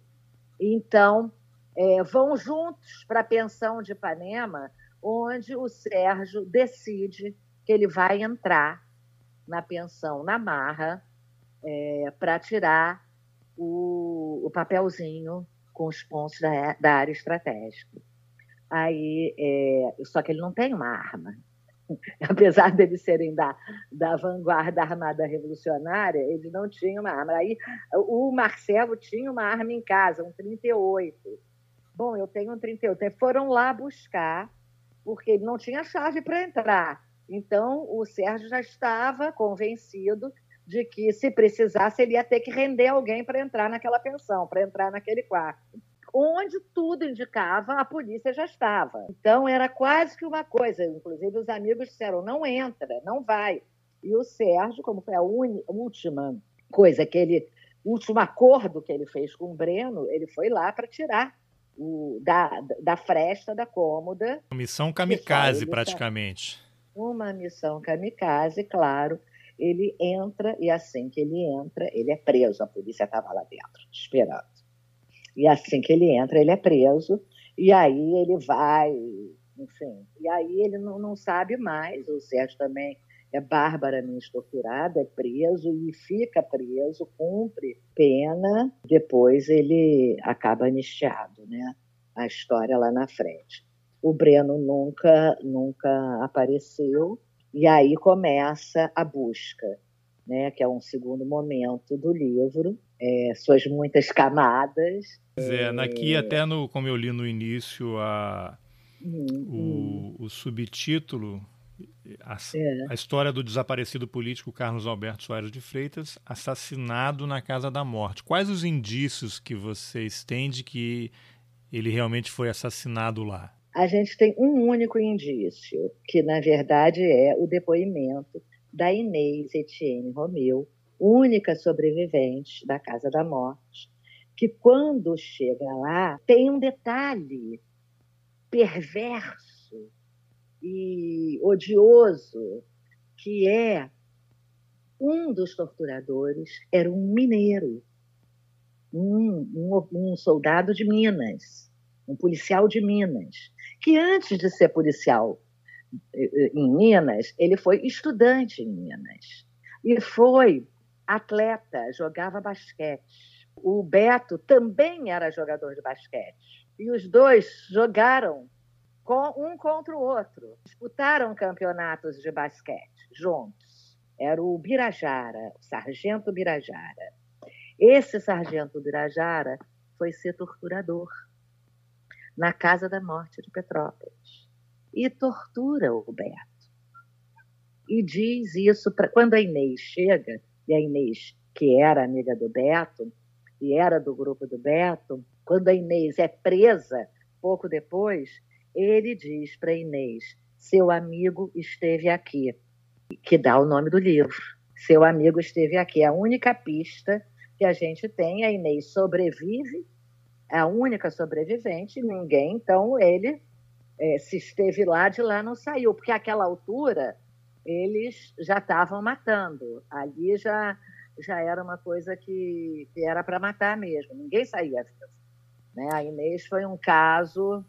B: então é, vão juntos para a pensão de Ipanema, onde o Sérgio decide que ele vai entrar na pensão na marra é, para tirar o, o papelzinho com os pontos da, da área estratégica. Aí, é, só que ele não tem uma arma. Apesar deles serem da, da vanguarda armada revolucionária, ele não tinha uma arma. Aí o Marcelo tinha uma arma em casa, um 38. Bom, eu tenho um 38. Foram lá buscar, porque ele não tinha chave para entrar. Então, o Sérgio já estava convencido de que, se precisasse, ele ia ter que render alguém para entrar naquela pensão, para entrar naquele quarto. Onde tudo indicava, a polícia já estava. Então, era quase que uma coisa. Inclusive, os amigos disseram: não entra, não vai. E o Sérgio, como foi a última coisa que ele, último acordo que ele fez com o Breno, ele foi lá para tirar o, da, da fresta da cômoda.
A: Uma missão kamikaze, praticamente.
B: Uma missão kamikaze, claro. Ele entra e assim que ele entra, ele é preso. A polícia estava lá dentro, esperando. E assim que ele entra, ele é preso. E aí ele vai, enfim. E aí ele não, não sabe mais. O Sérgio também é barbaramente torturado, é preso e fica preso, cumpre pena, depois ele acaba anistiado, né? A história lá na frente. O Breno nunca, nunca apareceu e aí começa a busca, né? Que é um segundo momento do livro, é, suas muitas camadas.
A: É, aqui até no, como eu li no início, a, uhum. o, o subtítulo a, é. a, história do desaparecido político Carlos Alberto Soares de Freitas, assassinado na Casa da Morte. Quais os indícios que vocês têm de que ele realmente foi assassinado lá?
B: A gente tem um único indício, que na verdade é o depoimento da Inês Etienne Romeu, única sobrevivente da Casa da Morte, que quando chega lá tem um detalhe perverso e odioso, que é um dos torturadores era um mineiro, um, um, um, soldado de Minas, um policial de Minas, que antes de ser policial eh, eh, em Minas, ele foi estudante em Minas e foi atleta, jogava basquete. O Beto também era jogador de basquete. E os dois jogaram um contra o outro. Disputaram campeonatos de basquete juntos. Era o Birajara, o sargento Birajara. Esse sargento Birajara foi ser torturador na Casa da Morte de Petrópolis. E tortura o Beto. E diz isso para quando a Inês chega, e a Inês, que era amiga do Beto, e era do grupo do Beto, quando a Inês é presa pouco depois, ele diz para Inês: seu amigo esteve aqui, que dá o nome do livro. Seu amigo esteve aqui. A única pista que a gente tem. A Inês sobrevive, é a única sobrevivente, ninguém. Então, ele, é, se esteve lá, de lá não saiu, porque àquela altura eles já estavam matando. Ali já, já era uma coisa que, que era para matar mesmo. Ninguém saía. Né? A Inês foi um caso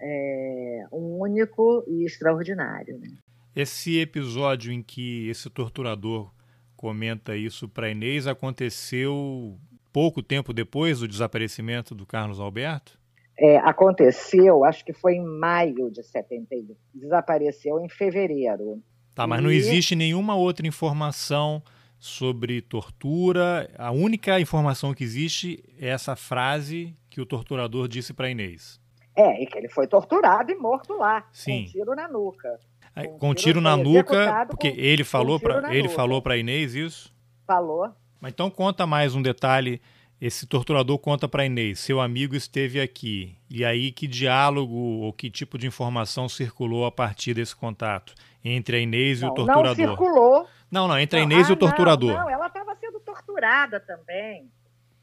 B: é, único e extraordinário. Né?
A: Esse episódio em que esse torturador comenta isso para Inês aconteceu pouco tempo depois do desaparecimento do Carlos Alberto?
B: É, aconteceu, acho que foi em maio de 71. Desapareceu em fevereiro.
A: Tá, mas e... não existe nenhuma outra informação sobre tortura. A única informação que existe é essa frase que o torturador disse para Inês.
B: É, e que ele foi torturado e morto lá, Sim. com um tiro na nuca.
A: Com, com um tiro, na nuca, porque com, ele falou para ele nuca. falou para Inês isso?
B: Falou.
A: Mas então conta mais um detalhe. Esse torturador conta para Inês, seu amigo esteve aqui. E aí que diálogo ou que tipo de informação circulou a partir desse contato entre a Inês não, e o torturador? Não
B: circulou.
A: Não, não, entre a Inês ah, e o torturador.
B: Não, não ela estava sendo torturada também,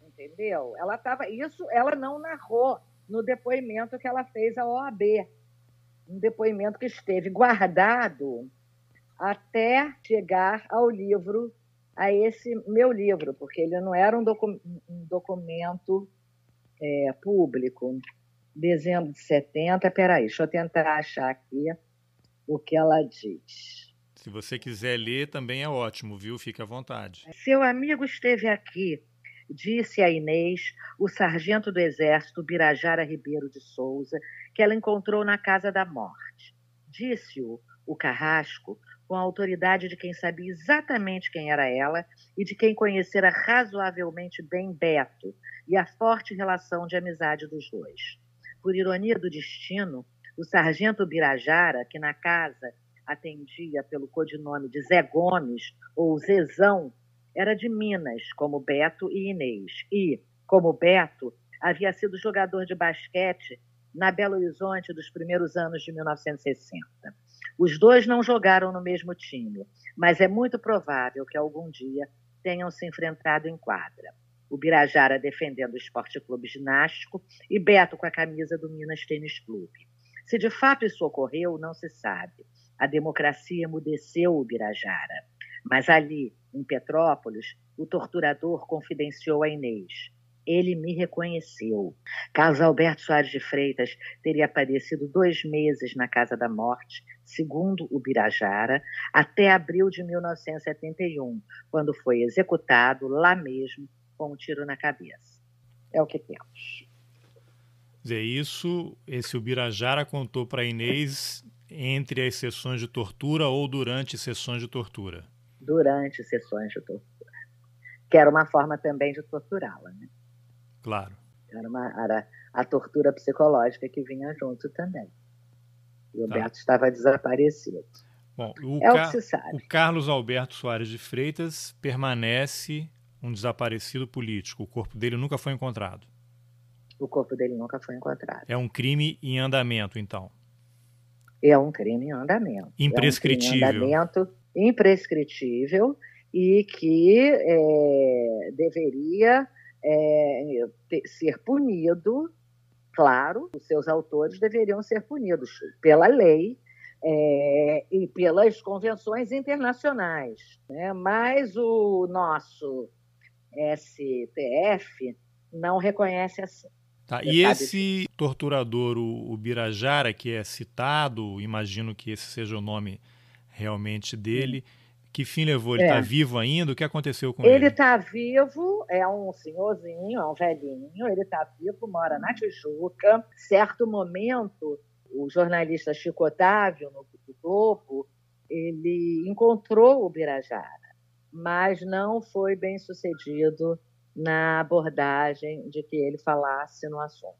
B: entendeu? Ela estava, isso ela não narrou no depoimento que ela fez à OAB. Um depoimento que esteve guardado até chegar ao livro, a esse meu livro, porque ele não era um, docu um documento é, público. Dezembro de 70, peraí, deixa eu tentar achar aqui o que ela diz.
A: Se você quiser ler, também é ótimo, viu? Fique à vontade.
B: Seu amigo esteve aqui disse a Inês, o sargento do Exército Birajara Ribeiro de Souza, que ela encontrou na Casa da Morte. Disse-o o carrasco com a autoridade de quem sabia exatamente quem era ela e de quem conhecera razoavelmente bem Beto e a forte relação de amizade dos dois. Por ironia do destino, o sargento Birajara, que na casa atendia pelo codinome de Zé Gomes ou Zezão, era de Minas, como Beto e Inês. E, como Beto, havia sido jogador de basquete na Belo Horizonte dos primeiros anos de 1960. Os dois não jogaram no mesmo time, mas é muito provável que algum dia tenham se enfrentado em quadra. o Birajara defendendo o Esporte Clube Ginástico e Beto com a camisa do Minas Tênis Clube. Se de fato isso ocorreu, não se sabe. A democracia emudeceu o Birajara. Mas ali, em Petrópolis, o torturador confidenciou a Inês. Ele me reconheceu. Carlos Alberto Soares de Freitas teria aparecido dois meses na Casa da Morte, segundo o Birajara, até abril de 1971, quando foi executado lá mesmo com um tiro na cabeça. É o que temos.
A: É isso, esse Ubirajara contou para Inês entre as sessões de tortura ou durante sessões de tortura?
B: Durante sessões de tortura. Que era uma forma também de torturá-la, né?
A: Claro.
B: Era, uma, era a tortura psicológica que vinha junto também. E o tá. Beto estava desaparecido.
A: Bom, o, é o, que se sabe. o Carlos Alberto Soares de Freitas permanece um desaparecido político. O corpo dele nunca foi encontrado.
B: O corpo dele nunca foi encontrado.
A: É um crime em andamento, então.
B: É um crime em andamento.
A: Imprescritível.
B: É um em andamento imprescritível e que é, deveria é, ter, ser punido, claro, os seus autores deveriam ser punidos pela lei é, e pelas convenções internacionais. Né? Mas o nosso STF não reconhece assim.
A: Tá, e esse torturador, o, o Birajara, que é citado, imagino que esse seja o nome realmente dele, que fim levou? Ele está é. vivo ainda? O que aconteceu com ele?
B: Ele está vivo, é um senhorzinho, é um velhinho, ele está vivo, mora na Tijuca. Certo momento, o jornalista Chico Otávio, no Globo, ele encontrou o Birajara, mas não foi bem sucedido na abordagem de que ele falasse no assunto.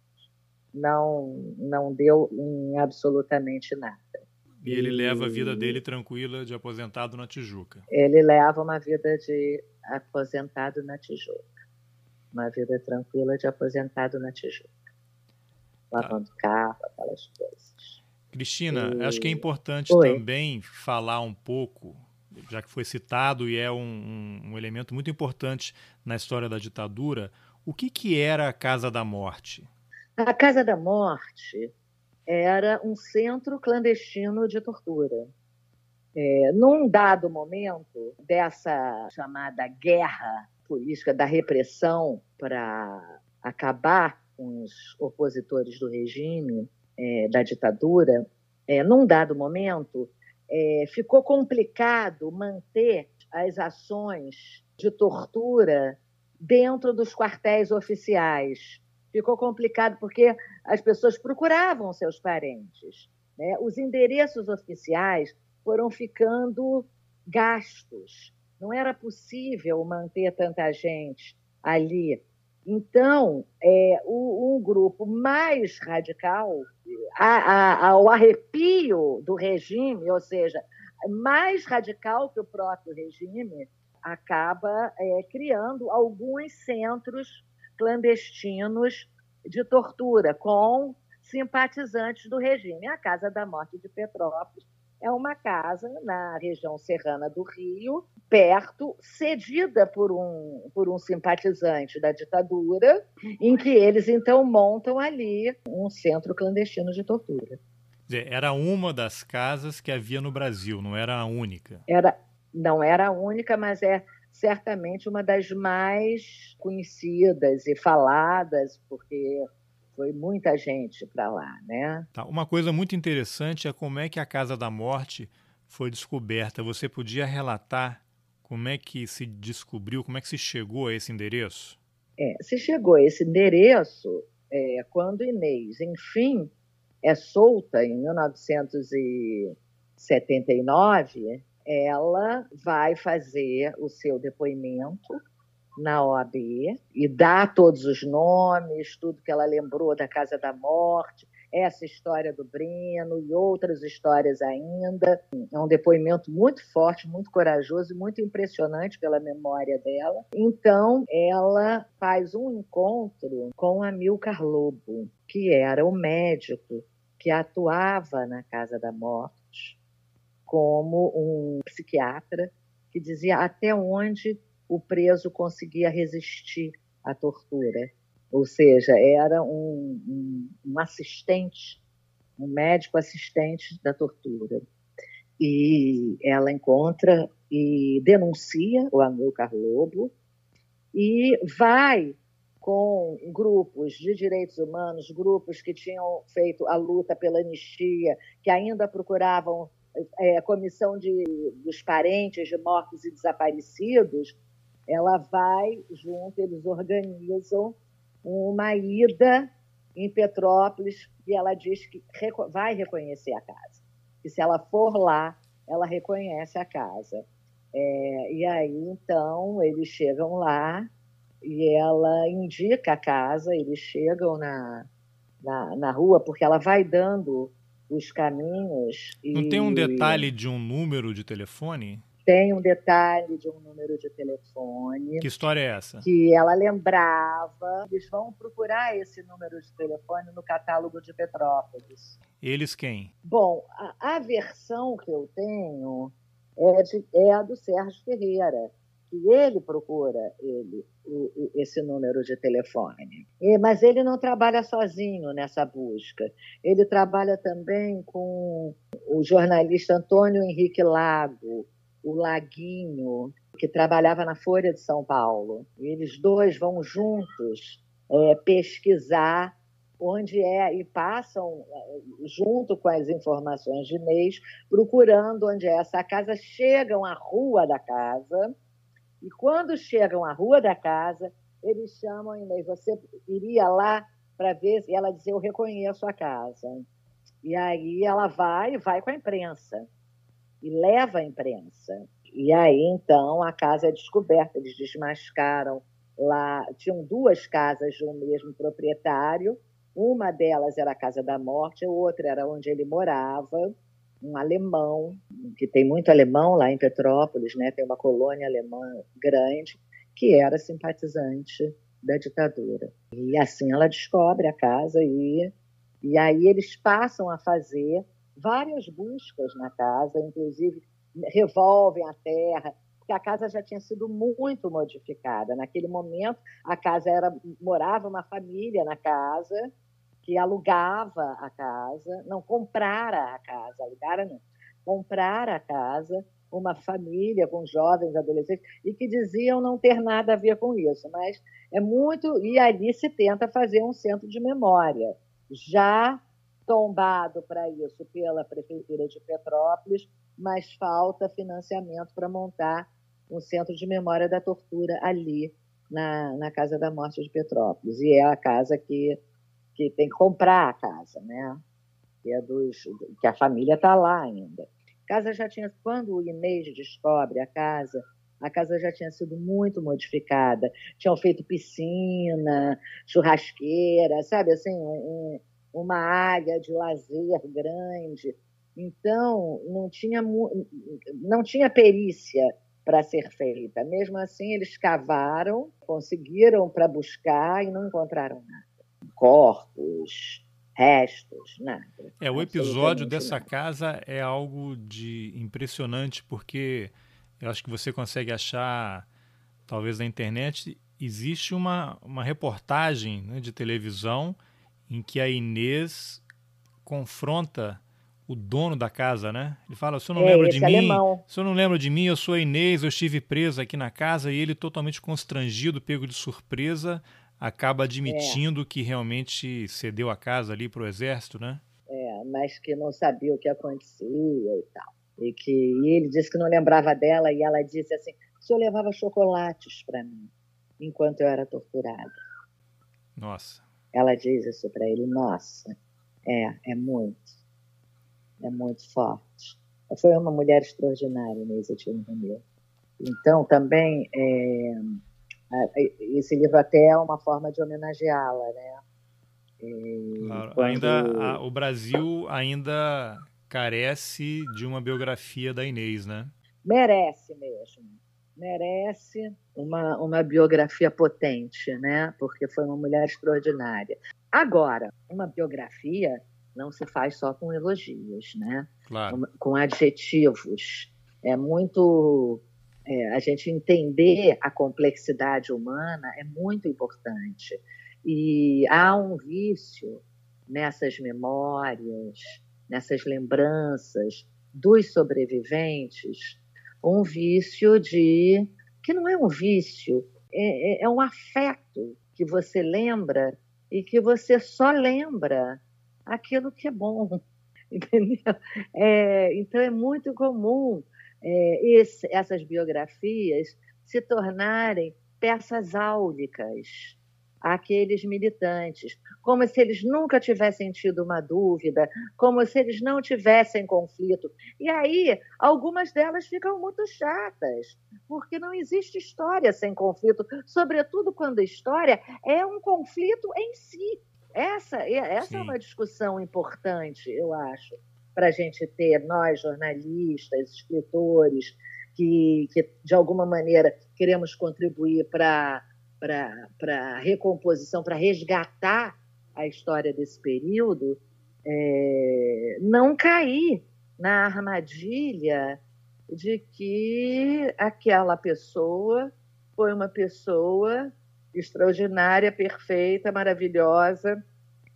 B: Não, não deu em absolutamente nada.
A: E ele leva a vida dele tranquila de aposentado na Tijuca.
B: Ele leva uma vida de aposentado na Tijuca. Uma vida tranquila de aposentado na Tijuca. Lavando tá. carro, aquelas coisas.
A: Cristina, e... acho que é importante Oi. também falar um pouco já que foi citado e é um, um, elemento muito importante na história da ditadura, o que, que era a Casa da Morte?
B: A Casa da Morte era um centro clandestino de tortura. É, num dado momento dessa chamada guerra política da repressão para acabar com os opositores do regime, é, da ditadura, é, num dado momento, é, ficou complicado manter as ações de tortura dentro dos quartéis oficiais. Ficou complicado porque as pessoas procuravam seus parentes. Né? Os endereços oficiais foram ficando gastos. Não era possível manter tanta gente ali então, é, o, um grupo mais radical, a, a, ao arrepio do regime, ou seja, mais radical que o próprio regime, acaba é, criando alguns centros clandestinos de tortura com simpatizantes do regime. A Casa da Morte de Petrópolis é uma casa na região serrana do Rio, perto, cedida por um, por um simpatizante da ditadura, em que eles então montam ali um centro clandestino de tortura.
A: Era uma das casas que havia no Brasil, não era a única.
B: Era, não era a única, mas é certamente uma das mais conhecidas e faladas, porque foi muita gente para lá, né?
A: Tá. Uma coisa muito interessante é como é que a Casa da Morte foi descoberta. Você podia relatar como é que se descobriu, como é que se chegou a esse endereço?
B: É, se chegou a esse endereço é, quando Inês, enfim, é solta em 1979, ela vai fazer o seu depoimento na OAB e dá todos os nomes, tudo que ela lembrou da Casa da Morte, essa história do Breno e outras histórias ainda. É um depoimento muito forte, muito corajoso e muito impressionante pela memória dela. Então, ela faz um encontro com Amilcar Lobo, que era o médico que atuava na Casa da Morte como um psiquiatra que dizia até onde o preso conseguia resistir a tortura. Ou seja, era um, um, um assistente, um médico assistente da tortura. E ela encontra e denuncia o Amilcar Lobo e vai com grupos de direitos humanos, grupos que tinham feito a luta pela anistia, que ainda procuravam é, a comissão de, dos parentes de mortos e desaparecidos, ela vai junto, eles organizam uma ida em Petrópolis e ela diz que vai reconhecer a casa. E se ela for lá, ela reconhece a casa. É, e aí, então, eles chegam lá e ela indica a casa, eles chegam na, na, na rua, porque ela vai dando os caminhos.
A: Não
B: e...
A: tem um detalhe de um número de telefone?
B: Tem um detalhe de um número de telefone.
A: Que história é essa?
B: Que ela lembrava. Eles vão procurar esse número de telefone no catálogo de Petrópolis.
A: Eles quem?
B: Bom, a, a versão que eu tenho é, de, é a do Sérgio Ferreira que ele procura ele, esse número de telefone. E, mas ele não trabalha sozinho nessa busca. Ele trabalha também com o jornalista Antônio Henrique Lago, o Laguinho, que trabalhava na Folha de São Paulo. Eles dois vão juntos é, pesquisar onde é e passam é, junto com as informações de Inês, procurando onde é essa casa, chegam à rua da casa e quando chegam à rua da casa, eles chamam Inês, você iria lá para ver? E ela diz, eu reconheço a casa. E aí ela vai, vai com a imprensa e leva a imprensa. E aí então a casa é descoberta, eles desmascaram lá. Tinham duas casas de um mesmo proprietário. Uma delas era a Casa da Morte, a outra era onde ele morava um alemão, que tem muito alemão lá em Petrópolis, né? tem uma colônia alemã grande, que era simpatizante da ditadura. E assim ela descobre a casa e, e aí eles passam a fazer várias buscas na casa, inclusive revolvem a terra, porque a casa já tinha sido muito modificada. Naquele momento, a casa era morava uma família na casa que alugava a casa, não comprara a casa, alugara não, comprara a casa, uma família com jovens, adolescentes, e que diziam não ter nada a ver com isso, mas é muito. E ali se tenta fazer um centro de memória, já tombado para isso pela Prefeitura de Petrópolis, mas falta financiamento para montar um centro de memória da tortura ali na, na Casa da Morte de Petrópolis. E é a casa que que tem que comprar a casa, né? Que, é dos, que a família está lá ainda. Casa já tinha, quando o Inês descobre a casa, a casa já tinha sido muito modificada. Tinham feito piscina, churrasqueira, sabe assim, um, uma área de lazer grande. Então, não tinha, não tinha perícia para ser feita. Mesmo assim, eles cavaram, conseguiram para buscar e não encontraram nada corpos, restos, nada.
A: É, o episódio dessa nada. casa é algo de impressionante, porque eu acho que você consegue achar, talvez na internet, existe uma, uma reportagem né, de televisão em que a Inês confronta o dono da casa, né? Ele fala: "O senhor não é, lembra de mim? Alemão. O senhor não lembra de mim? Eu sou a Inês, eu estive presa aqui na casa". E ele totalmente constrangido, pego de surpresa, acaba admitindo é. que realmente cedeu a casa ali para o exército, né?
B: É, mas que não sabia o que acontecia e tal. E que e ele disse que não lembrava dela e ela disse assim: o senhor levava chocolates para mim enquanto eu era torturada.
A: Nossa.
B: Ela diz isso para ele: nossa, é, é muito. É muito forte. Foi uma mulher extraordinária, Inês Tino Romeu. Então, também. É, esse livro até é uma forma de homenageá-la, né?
A: Claro. Quando... Ainda a, o Brasil ainda carece de uma biografia da Inês, né?
B: Merece mesmo. Merece uma, uma biografia potente, né? Porque foi uma mulher extraordinária. Agora, uma biografia não se faz só com elogios, né?
A: Claro.
B: Com adjetivos. É muito É, a gente entender a complexidade humana é muito importante. E há um vício nessas memórias, nessas lembranças dos sobreviventes, um vício de. que não é um vício, é, é, é um afeto que você lembra e que você só lembra aquilo que é bom. Entendeu? É, então é muito comum é, esse, essas biografias se tornarem peças áulicas àqueles militantes, como se eles nunca tivessem tido uma dúvida, como se eles não tivessem conflito. E aí, algumas delas ficam muito chatas, porque não existe história sem conflito, sobretudo quando a história é um conflito em si. Essa, essa é uma discussão importante, eu acho, para a gente ter, nós, jornalistas, escritores, que, que de alguma maneira queremos contribuir para a recomposição, para resgatar a história desse período, é, não cair na armadilha de que aquela pessoa foi uma pessoa extraordinária, perfeita, maravilhosa,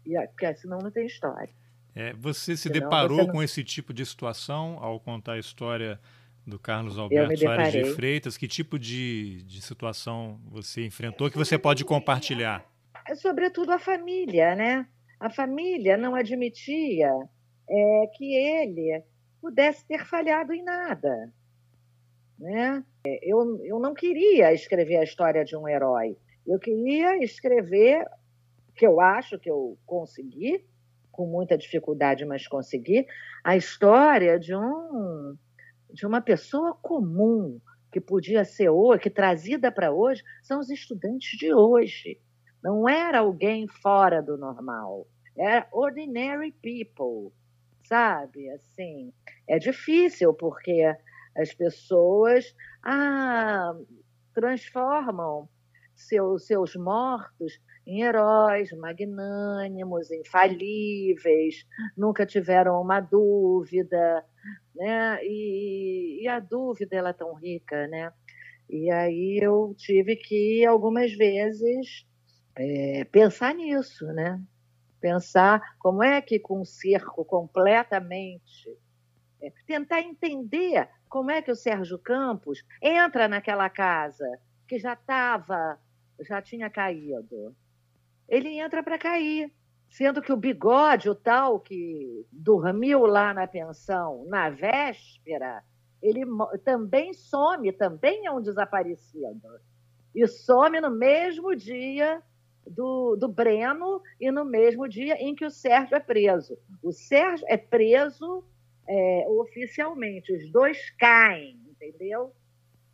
B: e porque senão não tem história.
A: É, você se senão deparou você não... com esse tipo de situação ao contar a história do Carlos Alberto Soares de Freitas? Que tipo de, de situação você enfrentou que você pode compartilhar?
B: É, sobretudo a família, né? A família não admitia é, que ele pudesse ter falhado em nada. Né? É, eu, eu não queria escrever a história de um herói. Eu queria escrever, que eu acho que eu consegui, com muita dificuldade, mas consegui, a história de um de uma pessoa comum que podia ser hoje, que trazida para hoje, são os estudantes de hoje. Não era alguém fora do normal, era ordinary people, sabe? Assim, é difícil porque as pessoas ah, transformam seus, seus mortos em heróis magnânimos, infalíveis, nunca tiveram uma dúvida, né? E, e, a dúvida ela é tão rica, né? E aí eu tive que algumas vezes é, pensar nisso, né? Pensar como é que com um circo completamente é, tentar entender como é que o Sérgio Campos entra naquela casa que já estava já tinha caído. Ele entra para cair, sendo que o bigode, o tal que dormiu lá na pensão na véspera, ele também some, também é um desaparecido. E some no mesmo dia do, do Breno e no mesmo dia em que o Sérgio é preso. O Sérgio é preso é, oficialmente, os dois caem, entendeu?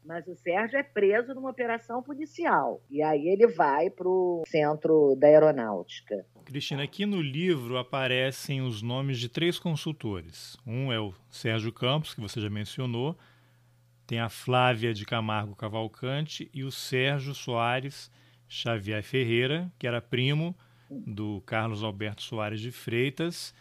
B: Mas o Sérgio é preso numa operação policial. E aí ele vai para o centro da aeronáutica.
A: Cristina, aqui no livro aparecem os nomes de três consultores. Um é o Sérgio Campos, que você já mencionou, tem a Flávia de Camargo Cavalcante e o Sérgio Soares Xavier Ferreira, que era primo do Carlos Alberto Soares de Freitas.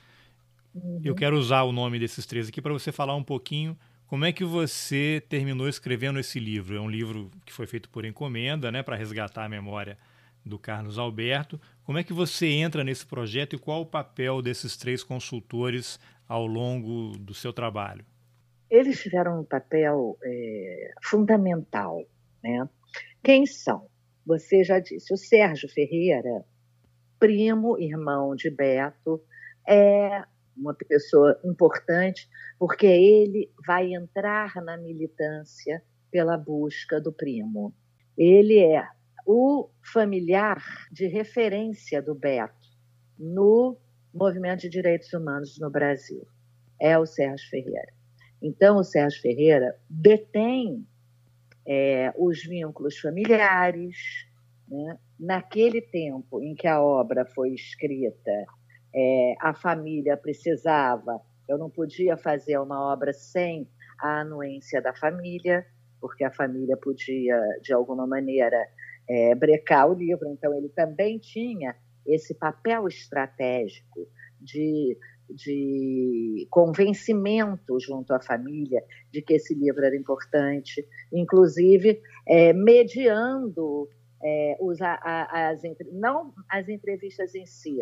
A: Uhum. Eu quero usar o nome desses três aqui para você falar um pouquinho como é que você terminou escrevendo esse livro? É um livro que foi feito por encomenda, né, para resgatar a memória do Carlos Alberto. Como é que você entra nesse projeto e qual o papel desses três consultores ao longo do seu trabalho?
B: Eles tiveram um papel é, fundamental. Né? Quem são? Você já disse, o Sérgio Ferreira, primo, irmão de Beto, é uma pessoa importante, porque ele vai entrar na militância pela busca do primo. Ele é o familiar de referência do Beto no movimento de direitos humanos no Brasil. É o Sérgio Ferreira. Então, o Sérgio Ferreira detém é, os vínculos familiares. Né? Naquele tempo em que a obra foi escrita, é, a família precisava, eu não podia fazer uma obra sem a anuência da família, porque a família podia, de alguma maneira, é, brecar o livro. Então, ele também tinha esse papel estratégico de de convencimento junto à família de que esse livro era importante, inclusive é, mediando é, a, a, as, não as entrevistas em si,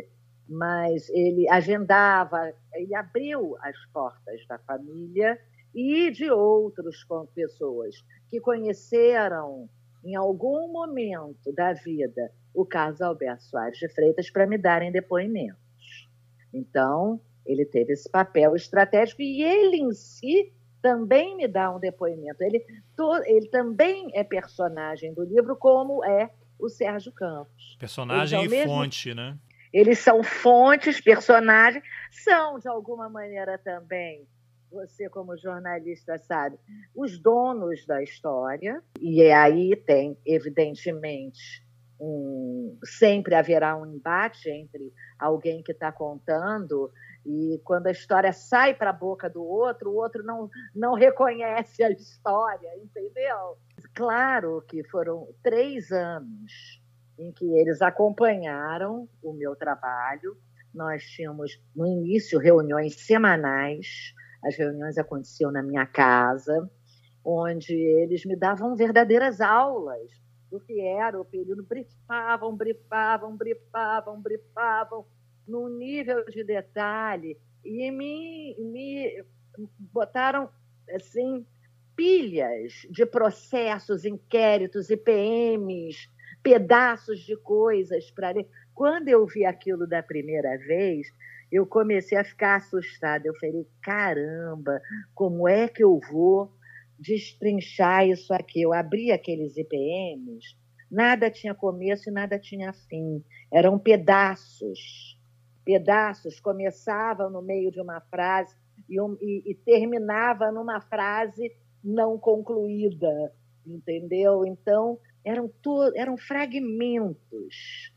B: mas ele agendava, ele abriu as portas da família e de outros pessoas que conheceram em algum momento da vida o caso Alberto Soares de Freitas para me darem depoimentos. Então, ele teve esse papel estratégico e ele em si também me dá um depoimento. Ele, ele também é personagem do livro, como é o Sérgio Campos.
A: Personagem e mesmo... fonte, né?
B: Eles são fontes, personagens, são, de alguma maneira, também, você como jornalista sabe, os donos da história, e aí tem, evidentemente, um, sempre haverá um embate entre alguém que está contando e quando a história sai para a boca do outro, o outro não, não reconhece a história, entendeu? Claro que foram três anos em que eles acompanharam o meu trabalho. Nós tínhamos, no início, reuniões semanais. As reuniões aconteciam na minha casa, onde eles me davam verdadeiras aulas do que era o período. Brifavam, brifavam, brifavam, brifavam, num nível de detalhe. E me, me botaram, assim, pilhas de processos, inquéritos, IPMs, pedaços de coisas para ler. Quando eu vi aquilo da primeira vez, eu comecei a ficar assustada. Eu falei: caramba, como é que eu vou destrinchar isso aqui? Eu abri aqueles IPMs, nada tinha começo e nada tinha fim. Eram pedaços. Pedaços começavam no meio de uma frase e, e, e terminava numa frase não concluída, entendeu? Então, eram, to eram fragmentos.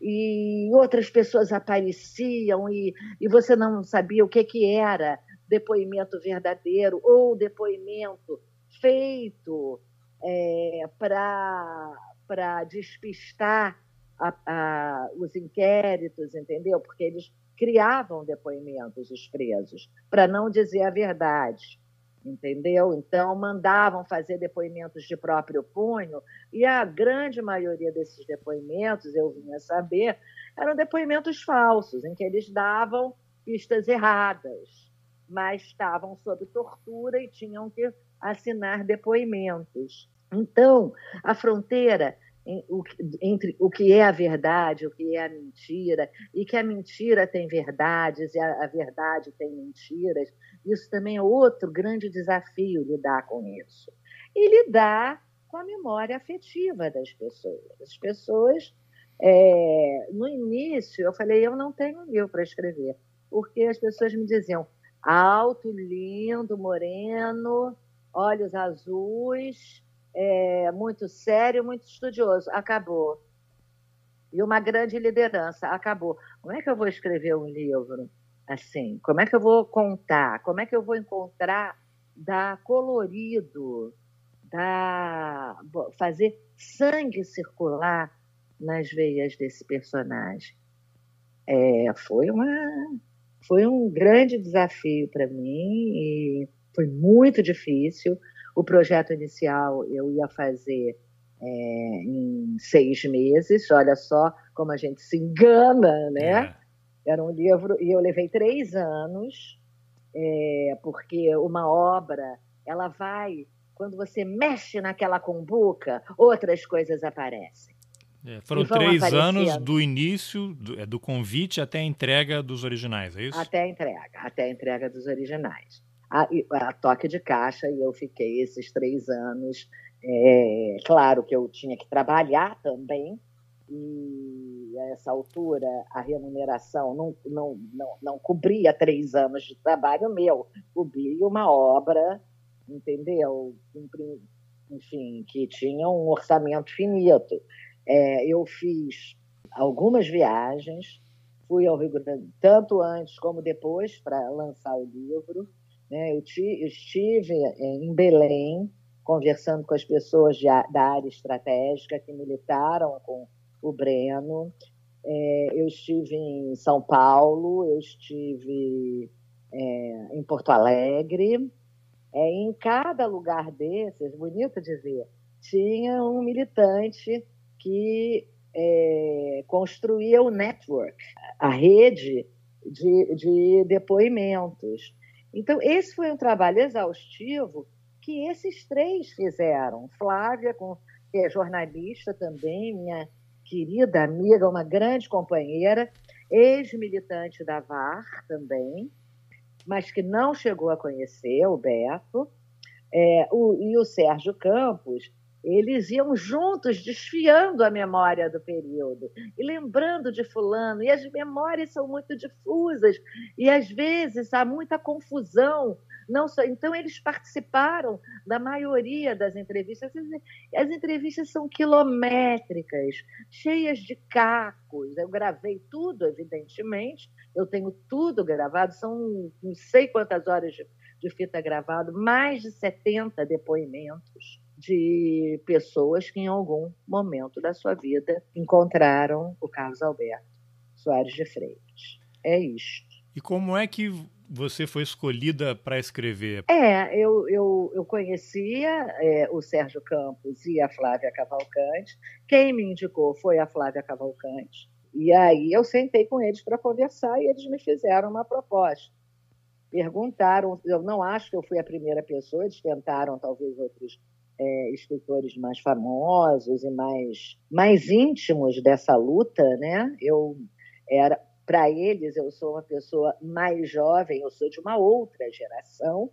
B: E outras pessoas apareciam e, e você não sabia o que, que era depoimento verdadeiro ou depoimento feito é, para despistar a, a, os inquéritos, entendeu? Porque eles criavam depoimentos, os presos, para não dizer a verdade entendeu? Então, mandavam fazer depoimentos de próprio punho, e a grande maioria desses depoimentos, eu vinha saber, eram depoimentos falsos, em que eles davam pistas erradas, mas estavam sob tortura e tinham que assinar depoimentos. Então, a fronteira entre o que é a verdade, o que é a mentira, e que a mentira tem verdades e a, verdade tem mentiras. Isso também é outro grande desafio lidar com isso. E lidar com a memória afetiva das pessoas. As pessoas, é, no início, eu falei, eu não tenho livro para escrever, porque as pessoas me diziam alto, lindo, moreno, olhos azuis, é, muito sério, muito estudioso. Acabou. E uma grande liderança. Acabou. Como é que eu vou escrever um livro assim? Como é que eu vou contar? Como é que eu vou encontrar, dar colorido, dar, fazer sangue circular nas veias desse personagem? É, foi uma foi um grande desafio para mim e foi muito difícil. O projeto inicial eu ia fazer é, em seis meses, olha só como a gente se engana, né? É. Era um livro, e eu levei três anos, é, porque uma obra, ela vai, quando você mexe naquela cumbuca, outras coisas aparecem.
A: É, foram três anos do início, do, é, do, convite até a entrega dos originais, é isso?
B: Até a entrega, até a entrega dos originais a, a toque de caixa e eu fiquei esses três anos. É, claro que eu tinha que trabalhar também, e a essa altura a remuneração não, não, não, não cobria três anos de trabalho meu, cobria uma obra, entendeu? Enfim, que tinha um orçamento finito. É, eu fiz algumas viagens, fui ao Rio Grande, tanto antes como depois, para lançar o livro. Né? Eu, estive é, em Belém, conversando com as pessoas de, da área estratégica que militaram com o Breno. é, eu estive em São Paulo, eu estive é, em Porto Alegre. É, em cada lugar desses, bonito dizer, tinha um militante que é, construía o network, a rede de, de depoimentos. Então, esse foi um trabalho exaustivo que esses três fizeram. Flávia, que é jornalista também, minha querida amiga, uma grande companheira, ex-militante da VAR também, mas que não chegou a conhecer o Beto, é, o, e o Sérgio Campos, eles iam juntos desfiando a memória do período e lembrando de fulano, e as memórias são muito difusas, e às vezes há muita confusão não só, então eles participaram da maioria das entrevistas. As entrevistas são quilométricas, cheias de cacos. Eu gravei tudo, evidentemente. Eu tenho tudo gravado. São não sei quantas horas de, de fita gravado, mais de 70 depoimentos de pessoas que em algum momento da sua vida encontraram o Carlos Alberto Soares de Freitas. É isto.
A: E como é que você foi escolhida para escrever?
B: É, eu, eu, eu conhecia é, o Sérgio Campos e a Flávia Cavalcante. Quem me indicou foi a Flávia Cavalcante. E aí eu sentei com eles para conversar e eles me fizeram uma proposta. Perguntaram, eu não acho que eu fui a primeira pessoa, eles tentaram talvez outros é, escritores mais famosos e mais, mais íntimos dessa luta, né? Eu era para eles, eu sou uma pessoa mais jovem, eu sou de uma outra geração,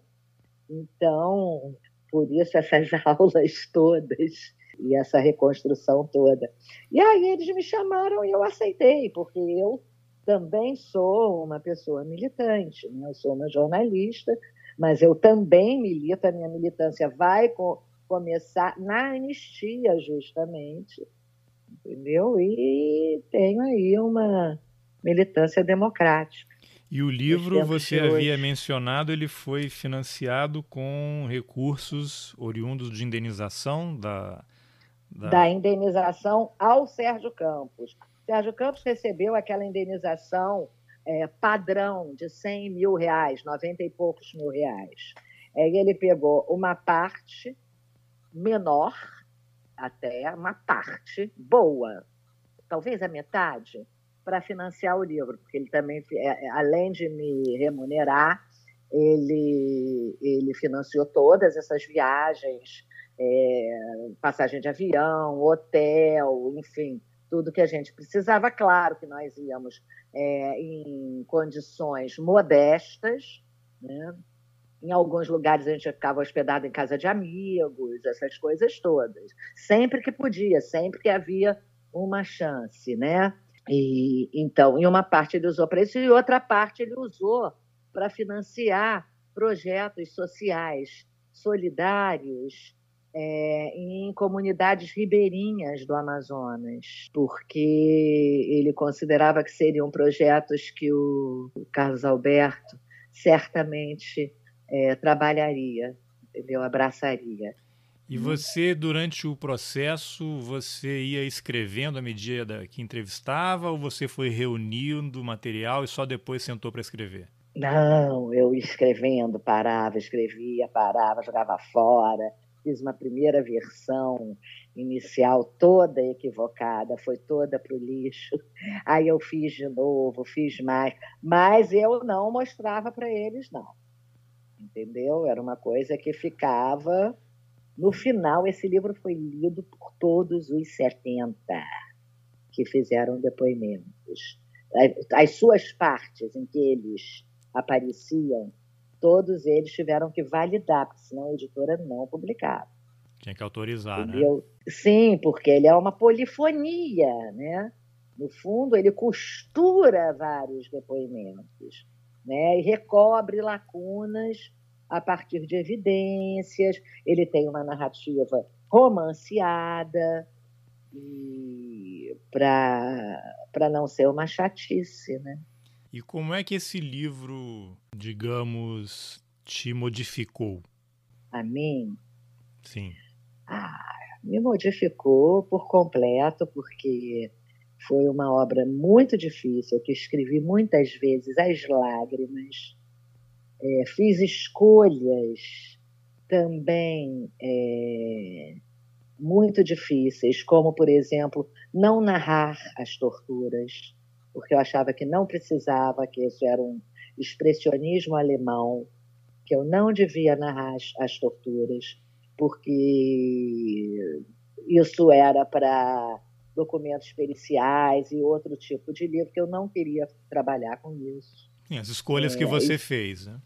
B: então, por isso, essas aulas todas e essa reconstrução toda. E aí eles me chamaram e eu aceitei, porque eu também sou uma pessoa militante, né? eu sou uma jornalista, mas eu também milito, a minha militância vai co começar na anistia, justamente, entendeu? E tenho aí uma militância democrática.
A: E o livro, você havia mencionado, ele foi financiado com recursos oriundos de indenização da,
B: da... da indenização ao Sérgio Campos. Sérgio Campos recebeu aquela indenização é, padrão de 100 mil reais, 90 e poucos mil reais. É, ele pegou uma parte menor, até uma parte boa, talvez a metade, para financiar o livro, porque ele também, é, é, além de me remunerar, ele, ele financiou todas essas viagens, é, passagem de avião, hotel, enfim, tudo que a gente precisava. Claro que nós íamos é, em condições modestas, né? Em alguns lugares a gente ficava hospedado em casa de amigos, essas coisas todas. Sempre que podia, sempre que havia uma chance, né? E, então, em uma parte ele usou para isso e outra parte ele usou para financiar projetos sociais solidários é, em comunidades ribeirinhas do Amazonas, porque ele considerava que seriam projetos que o Carlos Alberto certamente é, trabalharia, entendeu? abraçaria.
A: E uhum. você, durante o processo, você ia escrevendo à medida que entrevistava ou você foi reunindo material e só depois sentou para escrever?
B: Não, eu escrevendo, parava, escrevia, parava, jogava fora. Fiz uma primeira versão inicial toda equivocada, foi toda para o lixo. Aí eu fiz de novo, fiz mais, mas eu não mostrava para eles, não. Entendeu? Era uma coisa que ficava no final, esse livro foi lido por todos os 70 que fizeram depoimentos. As suas partes em que eles apareciam, todos eles tiveram que validar, porque senão a editora não publicava.
A: Tinha que autorizar, né? Entendeu? né?
B: Sim, porque ele é uma polifonia, né? No fundo, ele costura vários depoimentos, né? E recobre lacunas a partir de evidências, ele tem uma narrativa romanceada e para não ser uma chatice, né?
A: E como é que esse livro, digamos, te modificou?
B: A mim?
A: Sim.
B: Ah, me modificou por completo, porque Foi uma obra muito difícil, que escrevi muitas vezes às lágrimas. É, fiz escolhas também é, muito difíceis, como, por exemplo, não narrar as torturas, porque eu achava que não precisava, que isso era um expressionismo alemão, que eu não devia narrar as, as torturas, porque isso era para documentos periciais e outro tipo de livro que eu não queria trabalhar com isso.
A: As escolhas é, que você fez, né?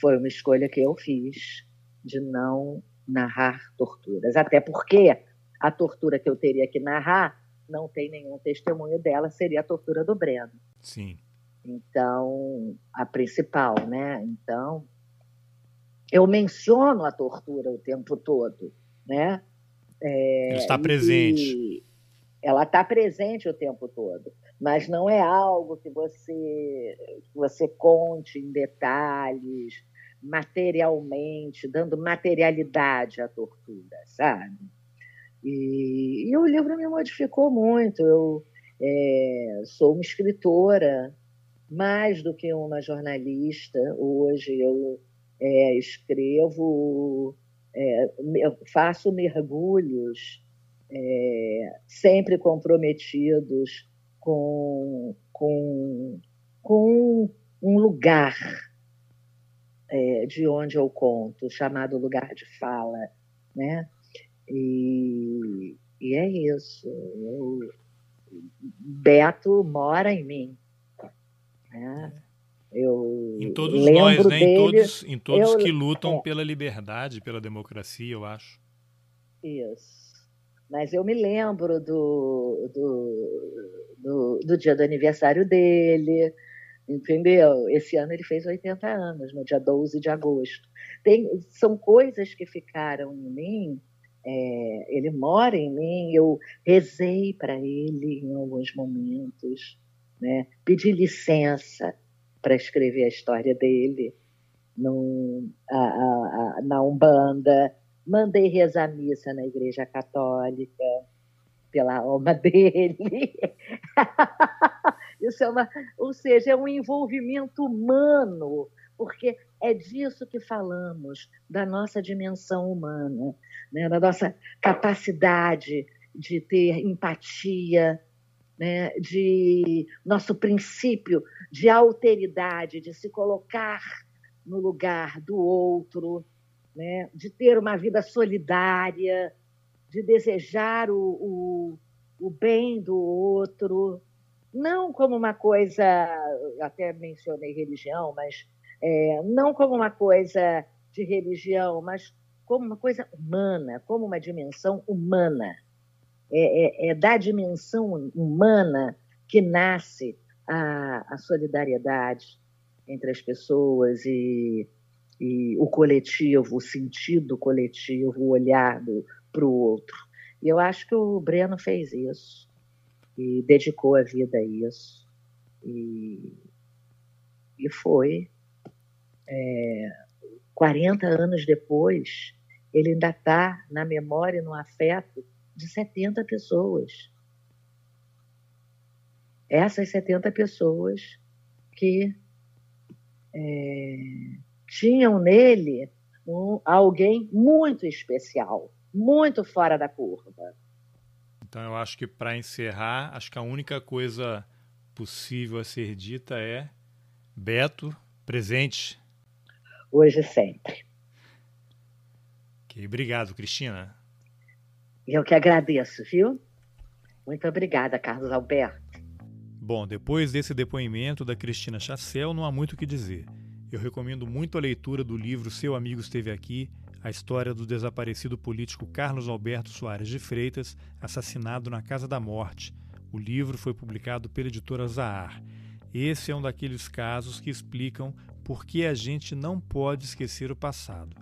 B: Foi uma escolha que eu fiz de não narrar torturas, até porque a tortura que eu teria que narrar não tem nenhum testemunho dela, seria a tortura do Breno.
A: Sim.
B: Então, a principal, né? Então, eu menciono a tortura o tempo todo, né?
A: É, está presente.
B: Ela está presente o tempo todo, mas não é algo que você que você conte em detalhes, materialmente, dando materialidade à tortura, sabe? E, e o livro me modificou muito. Eu é, sou uma escritora, mais do que uma jornalista. Hoje eu é, escrevo, é, faço mergulhos é, sempre comprometidos com, com, com um lugar é, de onde eu conto, chamado lugar de fala, né? E, e é isso. Eu, Beto mora em mim. Né? Eu
A: em todos nós, né? Dele, em todos, em todos eu, que lutam é, pela liberdade, pela democracia, eu acho.
B: Isso. Mas eu me lembro do, do, do, do dia do aniversário dele, entendeu? Esse ano ele fez 80 anos, no dia 12 de agosto. Tem, são coisas que ficaram em mim, é, ele mora em mim, eu rezei para ele em alguns momentos, né? pedi licença para escrever a história dele num, a, a, a, na Umbanda, mandei rezar missa na Igreja Católica pela alma dele. Isso é uma, ou seja, é um envolvimento humano, porque é disso que falamos, da nossa dimensão humana, né? da nossa capacidade de ter empatia, né? de nosso princípio de alteridade, de se colocar no lugar do outro, né? de ter uma vida solidária, de desejar o, o, o bem do outro, não como uma coisa, até mencionei religião, mas é, não como uma coisa de religião, mas como uma coisa humana, como uma dimensão humana. É, é, é da dimensão humana que nasce a, a solidariedade entre as pessoas e, e, o coletivo, o sentido coletivo, o olhar para o outro. E eu acho que o Breno fez isso e dedicou a vida a isso. E, e foi. É, 40 anos depois, ele ainda está na memória e no afeto de 70 pessoas. Essas 70 pessoas que é, tinham nele um, alguém muito especial, muito fora da curva.
A: Então eu acho que para encerrar, acho que a única coisa possível a ser dita é Beto, presente.
B: Hoje e sempre.
A: Ok, obrigado, Cristina.
B: Eu que agradeço, viu? Muito obrigada, Carlos Alberto.
A: Bom, depois desse depoimento da Cristina Chassel, não há muito o que dizer. Eu recomendo muito a leitura do livro Seu Amigo Esteve Aqui, a história do desaparecido político Carlos Alberto Soares de Freitas, assassinado na Casa da Morte. O livro foi publicado pela editora Zahar. Esse é um daqueles casos que explicam por que a gente não pode esquecer o passado.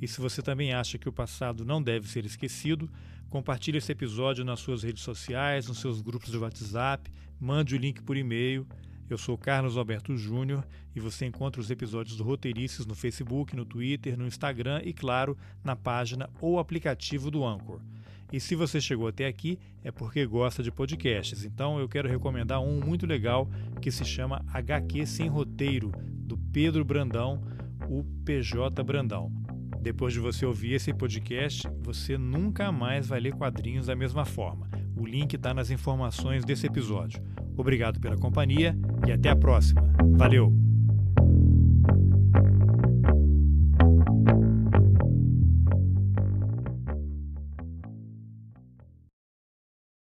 A: E se você também acha que o passado não deve ser esquecido, compartilhe esse episódio nas suas redes sociais, nos seus grupos de WhatsApp, mande o link por e-mail. Eu sou Carlos Alberto Júnior e você encontra os episódios do Roteirices no Facebook, no Twitter, no Instagram e, claro, na página ou aplicativo do Anchor. E se você chegou até aqui, é porque gosta de podcasts. Então eu quero recomendar um muito legal que se chama HQ Sem Roteiro, do Pedro Brandão, o PJ Brandão. Depois de você ouvir esse podcast, você nunca mais vai ler quadrinhos da mesma forma. O link está nas informações desse episódio. Obrigado pela companhia e até a próxima. Valeu!